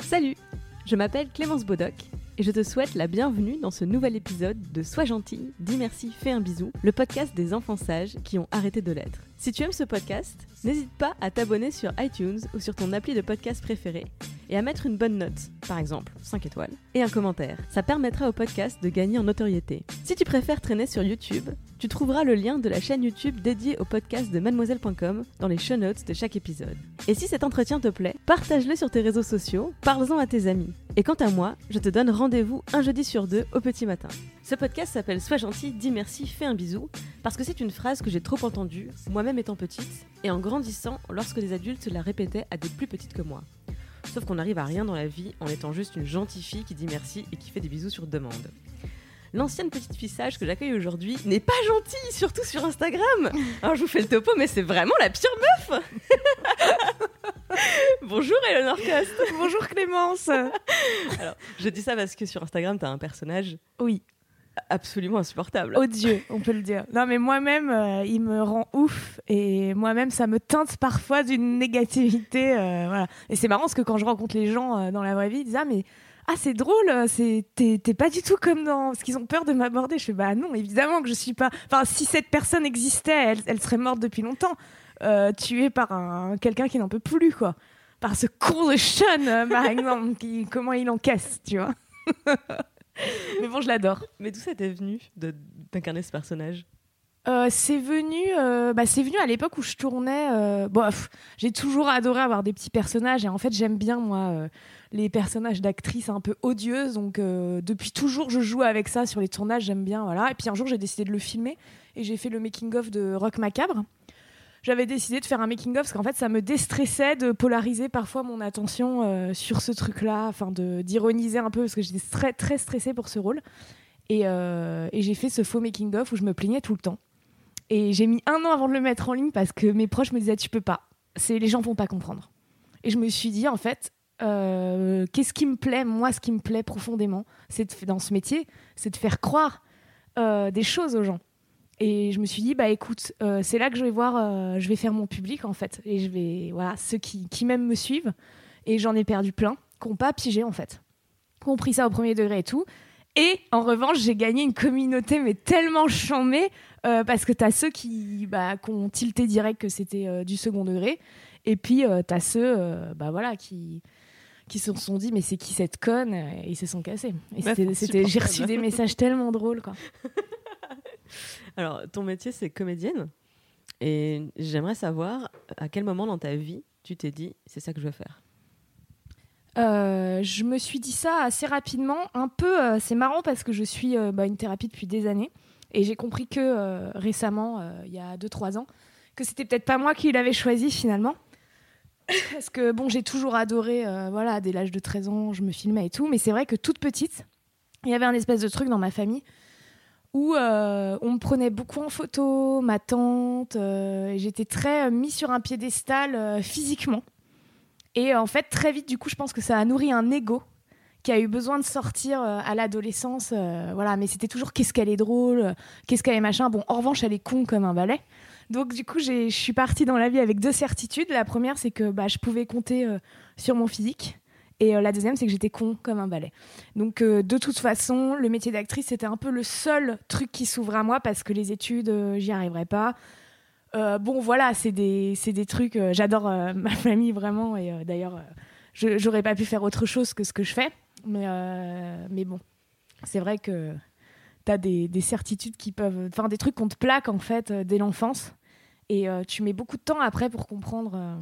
Salut, je m'appelle Clémence Bodoc et je te souhaite la bienvenue dans ce nouvel épisode de Sois gentil, dis merci, fais un bisou, le podcast des enfants sages qui ont arrêté de l'être. Si tu aimes ce podcast, n'hésite pas à t'abonner sur iTunes ou sur ton appli de podcast préféré et à mettre une bonne note, par exemple 5 étoiles, et un commentaire. Ça permettra au podcast de gagner en notoriété. Si tu préfères traîner sur YouTube, tu trouveras le lien de la chaîne YouTube dédiée au podcast de mademoiselle.com dans les show notes de chaque épisode. Et si cet entretien te plaît, partage-le sur tes réseaux sociaux, parle-en à tes amis. Et quant à moi, je te donne rendez-vous un jeudi sur deux au petit matin. Ce podcast s'appelle Sois gentil, dis merci, fais un bisou, parce que c'est une phrase que j'ai trop entendue, moi-même étant petite, et en grandissant lorsque des adultes la répétaient à des plus petites que moi. Sauf qu'on n'arrive à rien dans la vie en étant juste une gentille fille qui dit merci et qui fait des bisous sur demande. L'ancienne petite fille sage que j'accueille aujourd'hui n'est pas gentille, surtout sur Instagram. Alors je vous fais le topo, mais c'est vraiment la pire meuf. Bonjour Eleanor Coste. Bonjour Clémence. Alors, je dis ça parce que sur Instagram, t'as un personnage Oui, absolument insupportable. odieux, on peut le dire. Non, mais moi-même, euh, il me rend ouf et moi-même, ça me teinte parfois d'une négativité. euh, voilà. Et c'est marrant parce que quand je rencontre les gens euh, dans la vraie vie, ils disent Ah, mais ah, c'est drôle, c'est t'es t'es pas du tout comme dans. Parce qu'ils ont peur de m'aborder. Je fais Bah non, évidemment que je suis pas. Enfin, si cette personne existait, elle, elle serait morte depuis longtemps, tuée par un, quelqu'un qui n'en peut plus, quoi. Par ce con de Sean, par exemple, qui, comment il encaisse, tu vois. mais bon, je l'adore. Mais d'où ça t'est venu d'incarner ce personnage? Euh, c'est venu, euh, bah, c'est venu à l'époque où je tournais. euh, j'ai toujours adoré avoir des petits personnages et en fait j'aime bien moi euh, les personnages d'actrices un peu odieuses. Donc depuis toujours je joue avec ça sur les tournages, j'aime bien voilà. Et puis un jour j'ai décidé de le filmer et j'ai fait le making of de Rock Macabre. J'avais décidé de faire un making of parce qu'en fait ça me déstressait de polariser parfois mon attention euh, sur ce truc-là, enfin d'ironiser un peu parce que j'étais très très stressée pour ce rôle. Et, euh, et j'ai fait ce faux making of où je me plaignais tout le temps. Et j'ai mis un an avant de le mettre en ligne parce que mes proches me disaient tu peux pas. Les gens vont pas comprendre. Et je me suis dit en fait euh, qu'est-ce qui me plaît moi ce qui me plaît profondément c'est dans ce métier c'est de faire croire des choses aux gens. Et je me suis dit bah écoute euh, c'est là que je vais voir euh, je vais faire mon public en fait et je vais voilà ceux qui qui m'aiment me suivent et j'en ai perdu plein qui n'ont pas pigé en fait qui ont pris ça au premier degré et tout. Et en revanche, j'ai gagné une communauté, mais tellement chambée, euh, parce que t'as ceux qui, bah, qui ont tilté direct que c'était du second degré, et puis t'as ceux bah, voilà, qui, qui se sont dit, mais c'est qui cette conne? Et ils se sont cassés. Et Bah, c'était- j'ai reçu des messages tellement drôles. Quoi. Alors, ton métier, c'est comédienne. Et j'aimerais savoir à quel moment dans ta vie tu t'es dit c'est ça que je veux faire? Euh, je me suis dit ça assez rapidement. Un peu, euh, c'est marrant parce que je suis euh, bah, une thérapie depuis des années. Et j'ai compris que récemment, il y a 2-3 ans, que c'était peut-être pas moi qui l'avais choisi finalement. parce que bon, j'ai toujours adoré, voilà, dès l'âge de 13 ans, je me filmais et tout. Mais c'est vrai que toute petite, il y avait un espèce de truc dans ma famille où euh, on me prenait beaucoup en photo, ma tante, euh, j'étais très euh, mis sur un piédestal physiquement. Et en fait, très vite, du coup, je pense que ça a nourri un ego qui a eu besoin de sortir à l'adolescence. voilà, mais c'était toujours qu'est-ce qu'elle est drôle, qu'est-ce qu'elle est machin. Bon, en revanche, elle est con comme un balai. Donc, du coup, je suis partie dans la vie avec deux certitudes. La première, c'est que bah, je pouvais compter sur mon physique. Et euh, la deuxième, c'est que j'étais con comme un balai. Donc, euh, de toute façon, le métier d'actrice, c'était un peu le seul truc qui s'ouvrait à moi parce que les études, euh, j'y arriverais pas. Bon, voilà, c'est des, des trucs. J'adore ma famille vraiment. Et d'ailleurs, j'aurais pas pu faire autre chose que ce que je fais. Mais, mais bon, c'est vrai que tu as des, des certitudes qui peuvent. Enfin, des trucs qu'on te plaque en fait dès l'enfance. Et tu mets beaucoup de temps après pour comprendre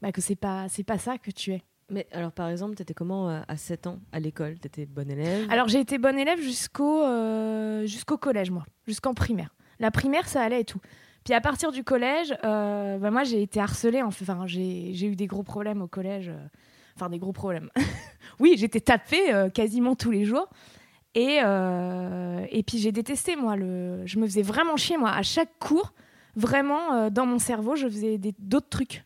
bah, que c'est pas, pas ça que tu es. Mais alors, par exemple, t'étais comment euh, à 7 ans à l'école? T'étais bonne élève? Alors j'ai été bonne élève jusqu'au euh, jusqu'au collège, moi, jusqu'en primaire. La primaire, ça allait et tout. Puis à partir du collège, euh, bah, moi j'ai été harcelée. Enfin, j'ai eu des gros problèmes au collège. Enfin, des gros problèmes. oui, j'étais tapée quasiment tous les jours. Et, et puis j'ai détesté, moi. Le... Je me faisais vraiment chier, moi. À chaque cours, vraiment, dans mon cerveau, je faisais d'autres trucs.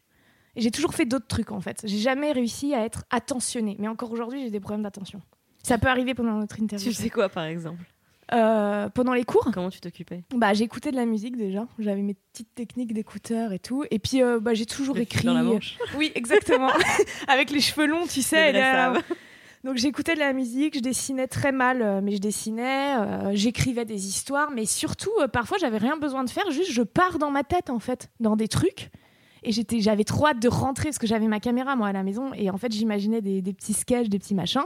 Et j'ai toujours fait d'autres trucs, en fait. J'ai jamais réussi à être attentionnée. Mais encore aujourd'hui, j'ai des problèmes d'attention. Ça peut arriver pendant notre interview. Tu sais quoi, par exemple Euh, pendant les cours, Comment tu t'occupais bah, j'écoutais de la musique déjà. J'avais mes petites techniques d'écouteur et tout. Et puis, euh, bah, j'ai toujours Le écrit. dans la manche. Oui, exactement. Avec les cheveux longs, tu sais. Là-. Donc j'écoutais de la musique, je dessinais très mal, euh, mais je dessinais, euh, j'écrivais des histoires, mais surtout, euh, parfois, j'avais rien besoin de faire, juste je pars dans ma tête, en fait, dans des trucs. Et j'étais, j'avais trop hâte de rentrer, parce que j'avais ma caméra, moi, à la maison, et en fait, j'imaginais des, des petits sketchs, des petits machins.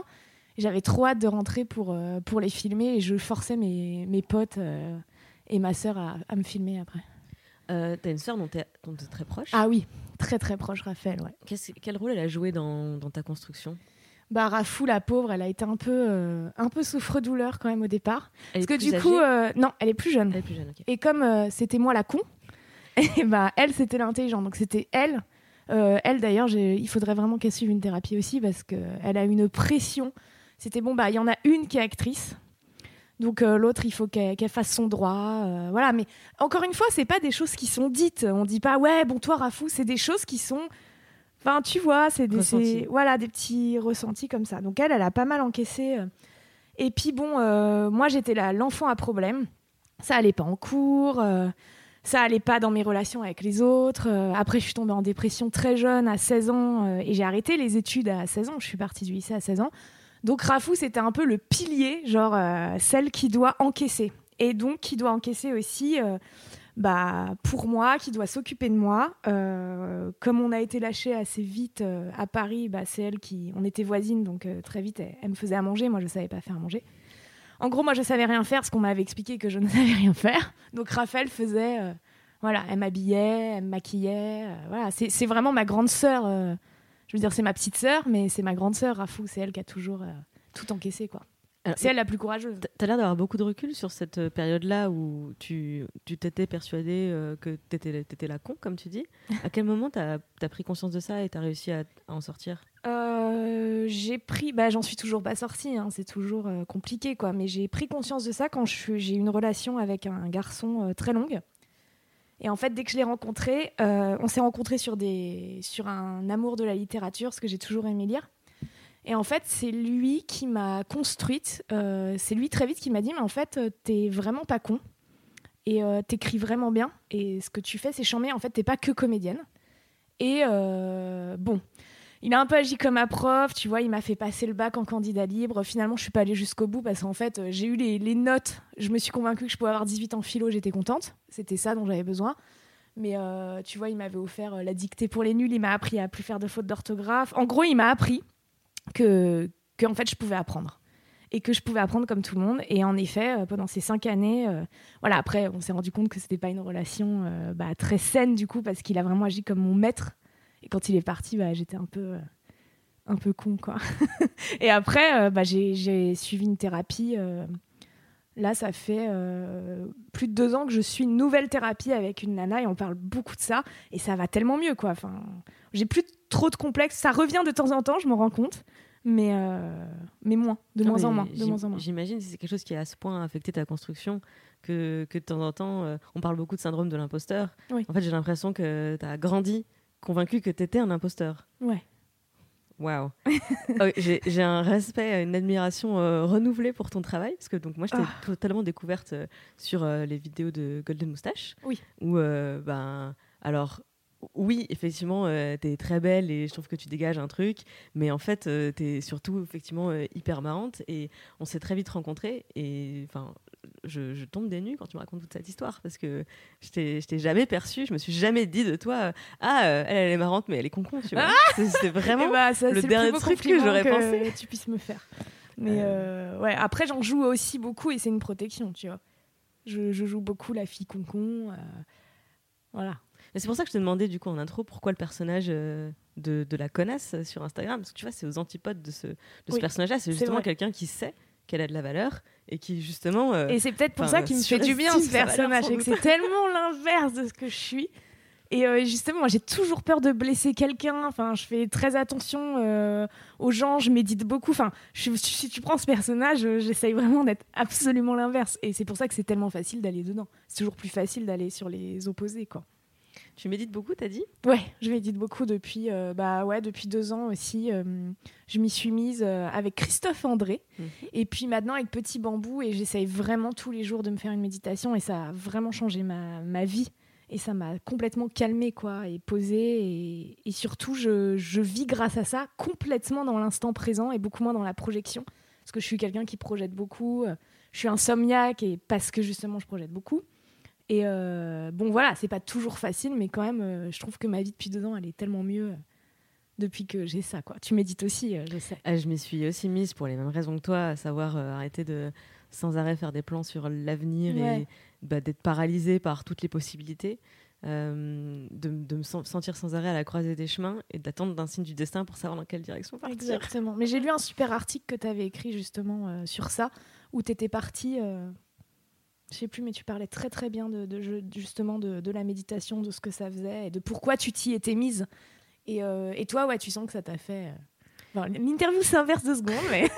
Et J'avais trop hâte de rentrer pour, euh, pour les filmer, et je forçais mes, mes potes euh, et ma sœur à, à me filmer après. Euh, T'as une sœur dont dont t'es très proche? Ah oui, très très proche, Raphaël, ouais. Quel rôle elle a joué dans, dans ta construction? Bah, Rafou, la pauvre, elle a été un peu, euh, un peu souffre-douleur quand même au départ. Elle Parce que du coup, euh, non, elle est plus jeune. Elle est plus jeune, ok. Et comme euh, c'était moi la con, et bah elle c'était l'intelligente. Donc c'était elle. Euh, elle d'ailleurs, il faudrait vraiment qu'elle suive une thérapie aussi parce que elle a une pression. C'était bon bah il y en a une qui est actrice. Donc euh, l'autre, il faut qu'elle qu'elle fasse son droit, euh, voilà. Mais encore une fois, c'est pas des choses qui sont dites. On dit pas ouais, bon toi Rafou, c'est des choses qui sont, enfin tu vois, c'est des, voilà, des petits ressentis comme ça. Donc elle, elle a pas mal encaissé. Et puis bon, euh, moi j'étais là, l'enfant à problème. Ça allait pas en cours, ça allait pas dans mes relations avec les autres. euh, après, je suis tombée en dépression très jeune, à 16 ans, euh, et j'ai arrêté les études à 16 ans. Je suis partie du lycée à 16 ans. Donc Rafou, c'était un peu le pilier, genre euh, celle qui doit encaisser. Et donc qui doit encaisser aussi, bah, pour moi, qui doit s'occuper de moi. Comme on a été lâché assez vite à Paris, bah, c'est elle qui. On était voisines, donc très vite, elle, elle me faisait à manger. Moi, je savais pas faire à manger. En gros, moi, je savais rien faire parce qu'on m'avait expliqué que je ne savais rien faire. Donc Raphaël faisait. euh, voilà, elle m'habillait, elle me maquillait. euh, voilà, c'est vraiment ma grande sœur. euh, je veux dire, c'est ma petite sœur, mais c'est ma grande sœur, Rafou. C'est elle qui a toujours tout encaissé, quoi. Alors, C'est elle la plus courageuse. T'as l'air d'avoir beaucoup de recul sur cette euh, période-là où tu tu t'étais persuadé euh, que t'étais étais la con, comme tu dis. À quel moment t'as as pris conscience de ça et t'as réussi à, à en sortir? Euh, j'ai pris, bah, j'en suis toujours pas sortie, hein, c'est toujours euh, compliqué quoi, mais j'ai pris conscience de ça quand j'ai eu une relation avec un garçon euh, très longue. Et en fait, dès que je l'ai rencontré, euh, on s'est rencontrés sur, des, sur un amour de la littérature, parce que j'ai toujours aimé lire. Et en fait, c'est lui qui m'a construite. euh, c'est lui très vite qui m'a dit, mais en fait, euh, t'es vraiment pas con. Et euh, t'écris vraiment bien. Et ce que tu fais, c'est chambé. En fait, t'es pas que comédienne. Et bon, il a un peu agi comme un prof, tu vois, il m'a fait passer le bac en candidat libre. Finalement, je suis pas allée jusqu'au bout parce qu'en fait, j'ai eu les, les notes. Je me suis convaincue que je pouvais avoir 18 en philo, j'étais contente. C'était ça dont j'avais besoin. Mais tu vois, il m'avait offert la dictée pour les nuls, il m'a appris à plus faire de fautes d'orthographe. En gros, il m'a appris que, en fait, je pouvais apprendre. Et que je pouvais apprendre comme tout le monde. Et en effet, euh, pendant ces cinq années, euh, voilà, après, on s'est rendu compte que c'était pas une relation euh, bah, très saine du coup, parce qu'il a vraiment agi comme mon maître. Et quand il est parti, bah, j'étais un peu, un peu con, quoi. et après, bah, j'ai suivi une thérapie. Là, ça fait euh, plus de deux ans que je suis une nouvelle thérapie avec une nana et on parle beaucoup de ça. Et ça va tellement mieux, quoi. Enfin, j'ai plus trop de complexes. Ça revient de temps en temps, je m'en rends compte. Mais, euh, mais moins, de Non, moins en moins, de moins en moins. J'imagine si c'est quelque chose qui a à ce point affecté ta construction que, que de temps en temps, euh, on parle beaucoup de syndrome de l'imposteur. Oui. En fait, j'ai l'impression que tu as grandi convaincu que tu étais un imposteur. Ouais. Waouh. Oh, j'ai un respect, une admiration euh, renouvelée pour ton travail parce que donc moi je t'ai Ah. totalement découverte euh, sur euh, les vidéos de Golden Moustache. Oui. Où euh, ben alors oui, effectivement, euh, t'es très belle et je trouve que tu dégages un truc, mais en fait, euh, t'es surtout effectivement euh, hyper marrante et on s'est très vite rencontrés et enfin, je, je tombe des nues quand tu me racontes toute cette histoire parce que je t'ai jamais perçue, je me suis jamais dit de toi, euh, ah, euh, elle, elle est marrante, mais elle est con-con, tu vois. C'est- C'est vraiment. Eh bah, ça, le dernier truc que j'aurais pensé. tu puisses me faire. Mais ouais, après j'en joue aussi beaucoup et c'est une protection, tu vois. Je, je joue beaucoup la fille concon. voilà. C'est pour ça que je te demandais du coup en intro pourquoi le personnage euh, de, de la connasse euh, sur Instagram, parce que tu vois, c'est aux antipodes de ce, de ce Oui, personnage-là, c'est justement quelqu'un qui sait qu'elle a de la valeur et qui justement. euh, Et c'est peut-être pour ça qu'il me fait du bien ce personnage, c'est que doute. c'est tellement l'inverse de ce que je suis. Et euh, justement, moi, j'ai toujours peur de blesser quelqu'un. Enfin, je fais très attention euh, aux gens, je médite beaucoup. Enfin, je- si tu prends ce personnage, euh, j'essaye vraiment d'être absolument l'inverse. Et c'est pour ça que c'est tellement facile d'aller dedans. C'est toujours plus facile d'aller sur les opposés, quoi. Tu médites beaucoup, t'as dit? Ouais, je médite beaucoup depuis, euh, bah ouais, depuis deux ans aussi. euh, je m'y suis mise euh, avec Christophe André Mhm. et puis maintenant avec Petit Bambou et j'essaye vraiment tous les jours de me faire une méditation et ça a vraiment changé ma, ma vie et ça m'a complètement calmée quoi et posée et, et surtout je, je vis grâce à ça complètement dans l'instant présent et beaucoup moins dans la projection parce que je suis quelqu'un qui projette beaucoup, je suis insomniaque et parce que justement je projette beaucoup. Et euh, bon, voilà, c'est pas toujours facile, mais quand même, euh, je trouve que ma vie depuis deux ans, elle est tellement mieux euh, depuis que j'ai ça. Quoi. Tu médites aussi, je sais. Ah, Je m'y suis aussi mise pour les mêmes raisons que toi, à savoir arrêter de sans arrêt faire des plans sur l'avenir Ouais. et bah, d'être paralysée par toutes les possibilités. euh, de, de me sen- sentir sans arrêt à la croisée des chemins et d'attendre d'un signe du destin pour savoir dans quelle direction partir. Exactement. Mais j'ai lu un super article que tu avais écrit justement euh, sur ça, où tu étais partie. euh, je sais plus, mais tu parlais très très bien de, justement de, la méditation, de ce que ça faisait et de pourquoi tu t'y étais mise. Et, euh, toi, ouais, tu sens que ça t'a fait. euh, L'interview s'inverse deux secondes, mais.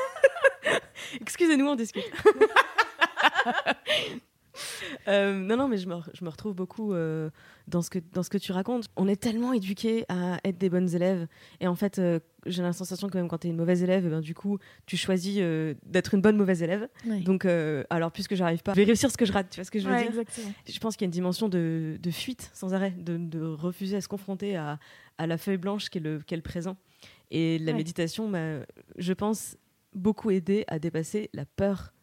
Excusez-nous, on discute. Euh, non, non, mais je me, je me retrouve beaucoup euh, dans, ce que, dans ce que tu racontes. On est tellement éduqués à être des bonnes élèves. Et en fait, euh, j'ai la sensation que même quand tu es une mauvaise élève, eh ben, du coup, tu choisis d'être une bonne mauvaise élève. Donc, alors, puisque j'arrive pas, je vais réussir ce que je rate. Tu vois ce que je veux Ouais, dire? exactement. Je pense qu'il y a une dimension de, de fuite sans arrêt, de, de refuser à se confronter à, à la feuille blanche qu'est le, qu'est le présent. Et la Ouais. méditation m'a, je pense, beaucoup aidé à dépasser la peur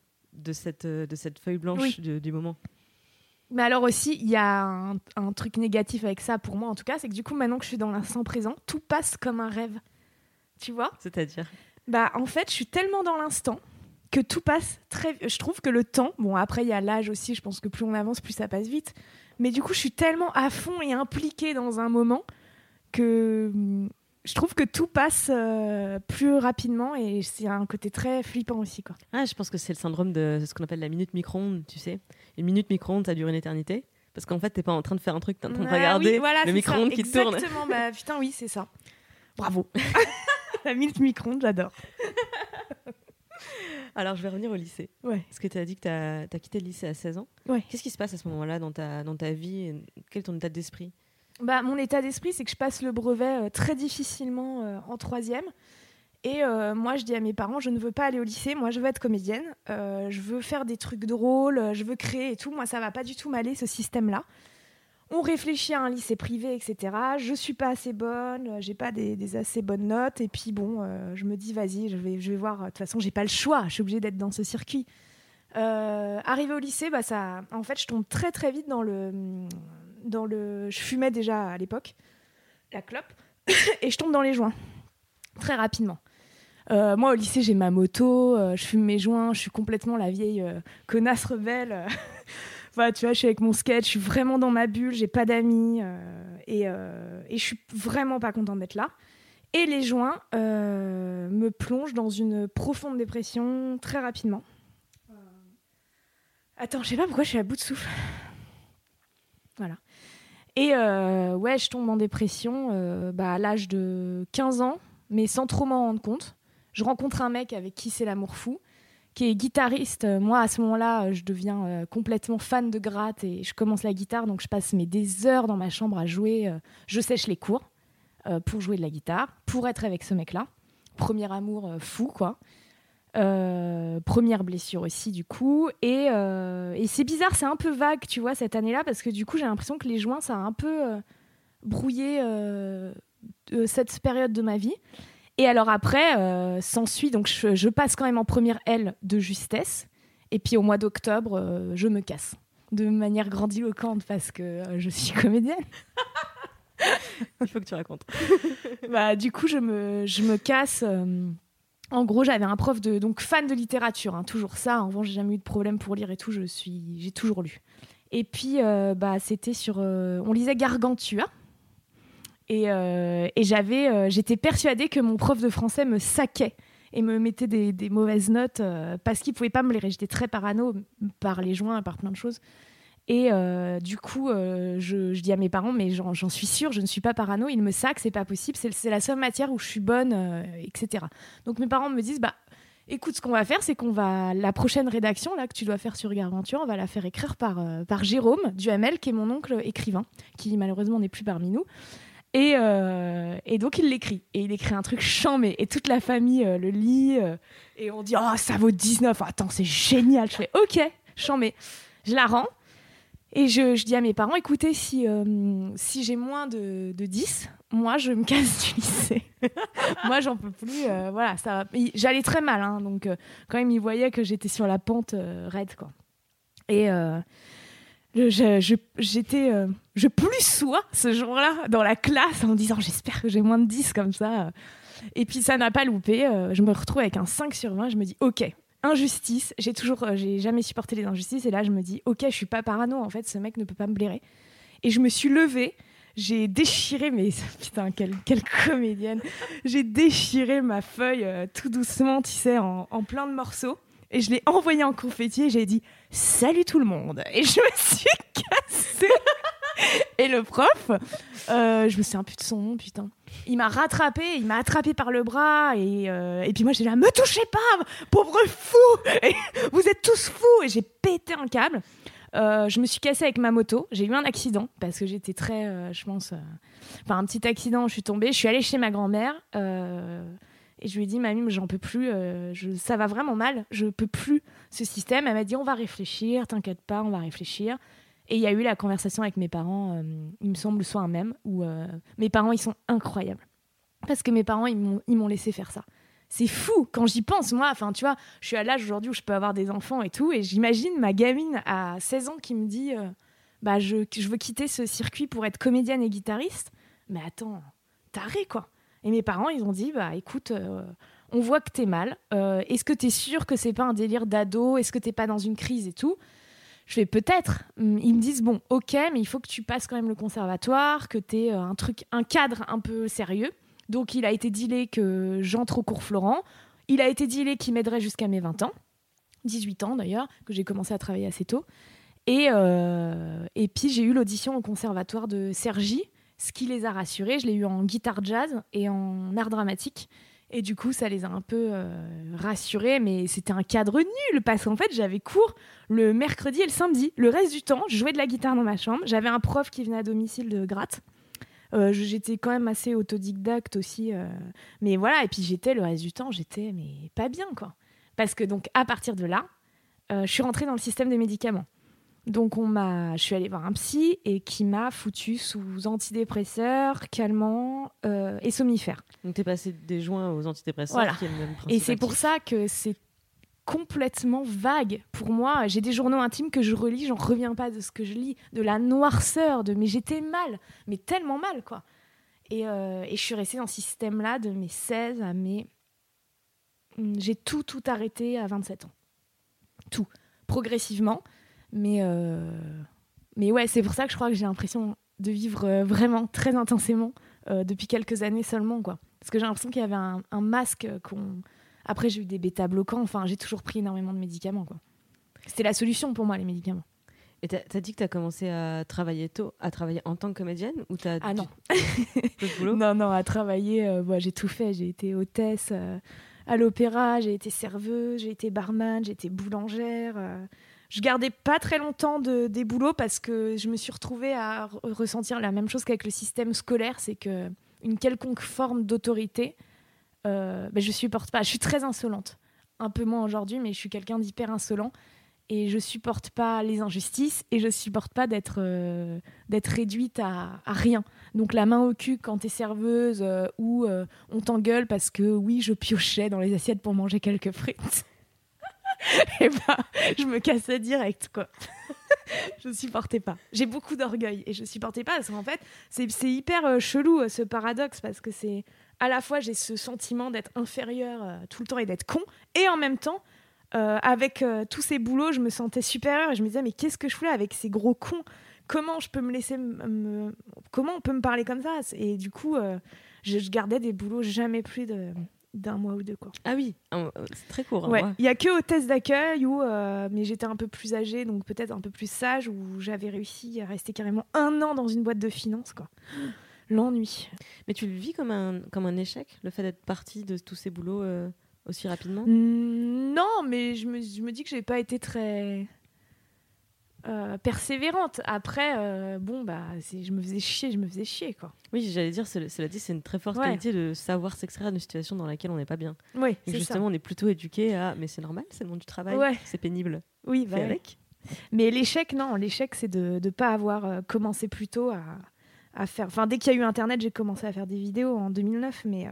de cette, euh, de cette feuille blanche Oui. de- du moment. Mais alors aussi, il y a un, un truc négatif avec ça, pour moi en tout cas, c'est que du coup, maintenant que je suis dans l'instant présent, tout passe comme un rêve. Tu vois? C'est-à-dire? Bah, en fait, je suis tellement dans l'instant que tout passe très. Je trouve que le temps, bon, après, il y a l'âge aussi, je pense que plus on avance, plus ça passe vite. Mais du coup, je suis tellement à fond et impliquée dans un moment que hum, je trouve que tout passe euh, plus rapidement et c'est un côté très flippant aussi, quoi. ah, Je pense que c'est le syndrome de ce qu'on appelle la minute micro-ondes, tu sais. Une minute micro-ondes, ça dure une éternité. Parce qu'en fait, t'es pas en train de faire un truc, t'es en train de Ah regarder oui, voilà, le micro-ondes qui tourne. Exactement, bah putain, oui, c'est ça. Bravo. La minute micro-ondes, j'adore. Alors, je vais revenir au lycée. Ouais. Parce que tu as dit que tu as, quitté le lycée à 16 ans. Ouais. Qu'est-ce qui se passe à ce moment-là dans ta, dans ta vie Quel est ton état d'esprit? Bah, mon état d'esprit, c'est que je passe le brevet euh, très difficilement euh, en troisième. Et euh, moi, je dis à mes parents, je ne veux pas aller au lycée, moi, je veux être comédienne. Je veux faire des trucs drôles, je veux créer et tout. Moi, ça va pas du tout m'aller, ce système-là. On réfléchit à un lycée privé, etc. Je suis pas assez bonne, j'ai pas des, assez bonnes notes. Et puis, bon, je me dis, vas-y, je vais, je vais voir. De toute façon, j'ai pas le choix, je suis obligée d'être dans ce circuit. Euh, au lycée, bah, ça, en fait, je tombe très, très vite dans le, dans le. Je fumais déjà à l'époque, la clope, et je tombe dans les joints très rapidement. Euh, moi, au lycée, j'ai ma moto, euh, je fume mes joints, je suis complètement la vieille euh, connasse rebelle. voilà, tu vois, je suis avec mon sketch, je suis vraiment dans ma bulle, j'ai pas d'amis, et, et je suis vraiment pas contente d'être là. Et les joints me plongent dans une profonde dépression très rapidement. Attends, je sais pas pourquoi je suis à bout de souffle. Voilà. Et euh, ouais, je tombe en dépression euh, bah, à l'âge de 15 ans, mais sans trop m'en rendre compte. Je rencontre un mec avec qui c'est l'amour fou, qui est guitariste. Euh, Moi, à ce moment-là, je deviens complètement fan de gratte et je commence la guitare, donc je passe mes des heures dans ma chambre à jouer. je sèche les cours pour jouer de la guitare, pour être avec ce mec-là. Premier amour fou, quoi. Euh, première blessure aussi du coup et, euh, et c'est bizarre c'est un peu vague tu vois cette année là parce que du coup j'ai l'impression que les joints ça a un peu euh, brouillé cette période de ma vie et alors après s'ensuit donc je, je passe quand même en première L de justesse et puis au mois d'octobre je me casse de manière grandiloquente parce que je suis comédienne Il faut que tu racontes. bah, du coup, je me, je me casse. euh, en gros, j'avais un prof de donc fan de littérature, hein, toujours ça. En revanche, j'ai jamais eu de problème pour lire et tout. Je suis, j'ai toujours lu. Et puis, euh, bah, c'était sur, euh, on lisait Gargantua. Et, euh, et j'avais, j'étais persuadée que mon prof de français me saquait et me mettait des, mauvaises notes parce qu'il pouvait pas me les J'étais très parano par les joints, par plein de choses. Et du coup, je, dis à mes parents, mais j'en suis sûre, je ne suis pas parano. Ils me que c'est pas possible. C'est la seule matière où je suis bonne, etc. Donc mes parents me disent, bah écoute, ce qu'on va faire, c'est qu'on va la prochaine rédaction là que tu dois faire sur Garventure, on va la faire écrire par euh, par Jérôme Duhamel, qui est mon oncle écrivain, qui malheureusement n'est plus parmi nous. Et, euh, et donc il l'écrit et il écrit un truc chambé et toute la famille euh, le lit et on dit oh ça vaut 19 attends c'est génial je fais ok chambé je la rends et je, dis à mes parents, écoutez, si, si j'ai moins de, de, 10, moi, je me casse du lycée. moi, j'en peux plus. Euh, voilà. J'allais très mal, hein, donc euh, quand même, ils voyaient que j'étais sur la pente euh, raide, quoi. Et j'étais, je, je plus sois ce jour-là dans la classe en disant, j'espère que j'ai moins de 10 comme ça. Et puis ça n'a pas loupé. je me retrouve avec un 5 sur 20. Je me dis, ok, injustice. J'ai toujours, j'ai jamais supporté les injustices. Et là, je me dis, ok, je suis pas parano. En fait, ce mec ne peut pas me blairer. Et je me suis levée j'ai déchiré, mais putain, quelle, quelle comédienne, j'ai déchiré ma feuille euh, tout doucement, tu sais, en, plein de morceaux. Et je l'ai envoyé en confetti et j'ai dit Salut tout le monde Et je me suis cassée Et le prof, euh, je me souviens plus de son nom, putain. Il m'a rattrapé, il m'a attrapé par le bras et, euh, et puis moi j'ai là, me touchez pas, pauvre fou Vous êtes tous fous Et j'ai pété un câble. Euh, je me suis cassée avec ma moto. J'ai eu un accident parce que j'étais très, je pense, enfin un petit accident. Je suis tombée. Je suis allée chez ma grand-mère et je lui ai dit, mamie, j'en peux plus. Ça va vraiment mal. Je peux plus ce système. Elle m'a dit, on va réfléchir. T'inquiète pas, on va réfléchir. Et il y a eu la conversation avec mes parents. il me semble le soir même où mes parents ils sont incroyables parce que mes parents ils m'ont laissé faire ça c'est fou quand j'y pense. Moi, enfin, tu vois, je suis à l'âge aujourd'hui où je peux avoir des enfants et tout, et j'imagine ma gamine à 16 ans qui me dit, euh, bah, je, je, veux quitter ce circuit pour être comédienne et guitariste. Mais attends, taré quoi. Et mes parents, ils ont dit, bah, écoute, euh, on voit que t'es mal. Euh, est-ce que t'es sûr que c'est pas un délire d'ado? Est-ce que t'es pas dans une crise et tout? Je fais peut-être. Hum, ils me disent bon, ok, mais il faut que tu passes quand même le conservatoire, que tu aies un truc, un cadre un peu sérieux. Donc il a été dealé que j'entre au cours Florent. Il a été dealé qu'il m'aiderait jusqu'à mes 20 ans, 18 ans d'ailleurs, que j'ai commencé à travailler assez tôt. Et, euh, et puis j'ai eu l'audition au conservatoire de Sergi, ce qui les a rassurés. Je l'ai eu en guitare jazz et en art dramatique. Et du coup, ça les a un peu euh, rassurés, mais c'était un cadre nul parce qu'en fait, j'avais cours le mercredi et le samedi. Le reste du temps, je jouais de la guitare dans ma chambre. J'avais un prof qui venait à domicile de gratte. Euh, j'étais quand même assez autodidacte aussi. Euh, mais voilà, et puis j'étais le reste du temps, j'étais mais pas bien quoi. Parce que donc à partir de là, je suis rentrée dans le système des médicaments. Donc on m'a, je suis allée voir un psy et qui m'a foutu sous antidépresseurs, calmants et somnifères. Donc t'es passé des joints aux antidépresseurs. Voilà. et c'est pour ça que c'est complètement vague pour moi. J'ai des journaux intimes que je relis, j'en reviens pas de ce que je lis, de la noirceur, de mais j'étais mal, mais tellement mal quoi. Et, euh, et je suis restée dans ce système-là de mes 16 à mes. J'ai tout, tout arrêté à 27 ans. Tout. Progressivement. Mais, euh, mais ouais, c'est pour ça que je crois que j'ai l'impression de vivre euh, vraiment très intensément depuis quelques années seulement. quoi. Parce que j'ai l'impression qu'il y avait un, un masque qu'on après, j'ai eu des bêta-bloquants. Enfin, j'ai toujours pris énormément de médicaments. Quoi. C'était la solution pour moi, les médicaments. Et t'as as dit que t'as commencé à travailler tôt, à travailler en tant que comédienne ou t'as Ah non. non, non, à travailler, euh, j'ai tout fait. J'ai été hôtesse euh, à l'opéra, j'ai été serveuse, j'ai été barman, j'ai été boulangère. Euh. Je gardais pas très longtemps de, des boulots parce que je me suis retrouvée à ressentir la même chose qu'avec le système scolaire, c'est que une quelconque forme d'autorité euh, ben, je supporte pas. Je suis très insolente. Un peu moins aujourd'hui, mais je suis quelqu'un d'hyper insolent. Et je supporte pas les injustices et je supporte pas d'être euh, réduite à, rien. Donc la main au cul quand tu es serveuse euh, ou on t'engueule parce que oui, je piochais dans les assiettes pour manger quelques frites. et bah, je me cassais direct, quoi. je supportais pas. J'ai beaucoup d'orgueil et je supportais pas parce qu'en fait, c'est hyper chelou ce paradoxe parce que c'est à la fois j'ai ce sentiment d'être inférieur euh, tout le temps et d'être con, et en même temps, euh, avec euh, tous ces boulots, je me sentais supérieure et je me disais mais qu'est-ce que je fais avec ces gros cons? Comment je peux me laisser comment on peut me parler comme ça? Et du coup, je, gardais des boulots jamais plus de d'un mois ou deux. Quoi. Ah oui, c'est très court. Ouais, mois. il y a que au test d'accueil où, euh, mais j'étais un peu plus âgée, donc peut-être un peu plus sage, où j'avais réussi à rester carrément un an dans une boîte de finance, quoi. L'ennui. Mais tu le vis comme un, comme un échec, le fait d'être parti de tous ces boulots euh, aussi rapidement? Non, mais je me, je me dis que j'ai pas été très euh, persévérante. Après, euh, bon, bah, je me faisais chier, je me faisais chier, quoi. Oui, j'allais dire, cela dit, c'est une très forte Ouais. qualité de savoir s'extraire d'une situation dans laquelle on n'est pas bien. Oui, Et ça. justement, on est plutôt éduqué à mais c'est normal, c'est le monde du travail, Ouais. c'est pénible, Oui, bah ouais. avec. Mais l'échec, non, l'échec, c'est de ne pas avoir euh, commencé plus tôt à, à faire. Enfin, dès qu'il y a eu Internet, j'ai commencé à faire des vidéos en 2009, mais,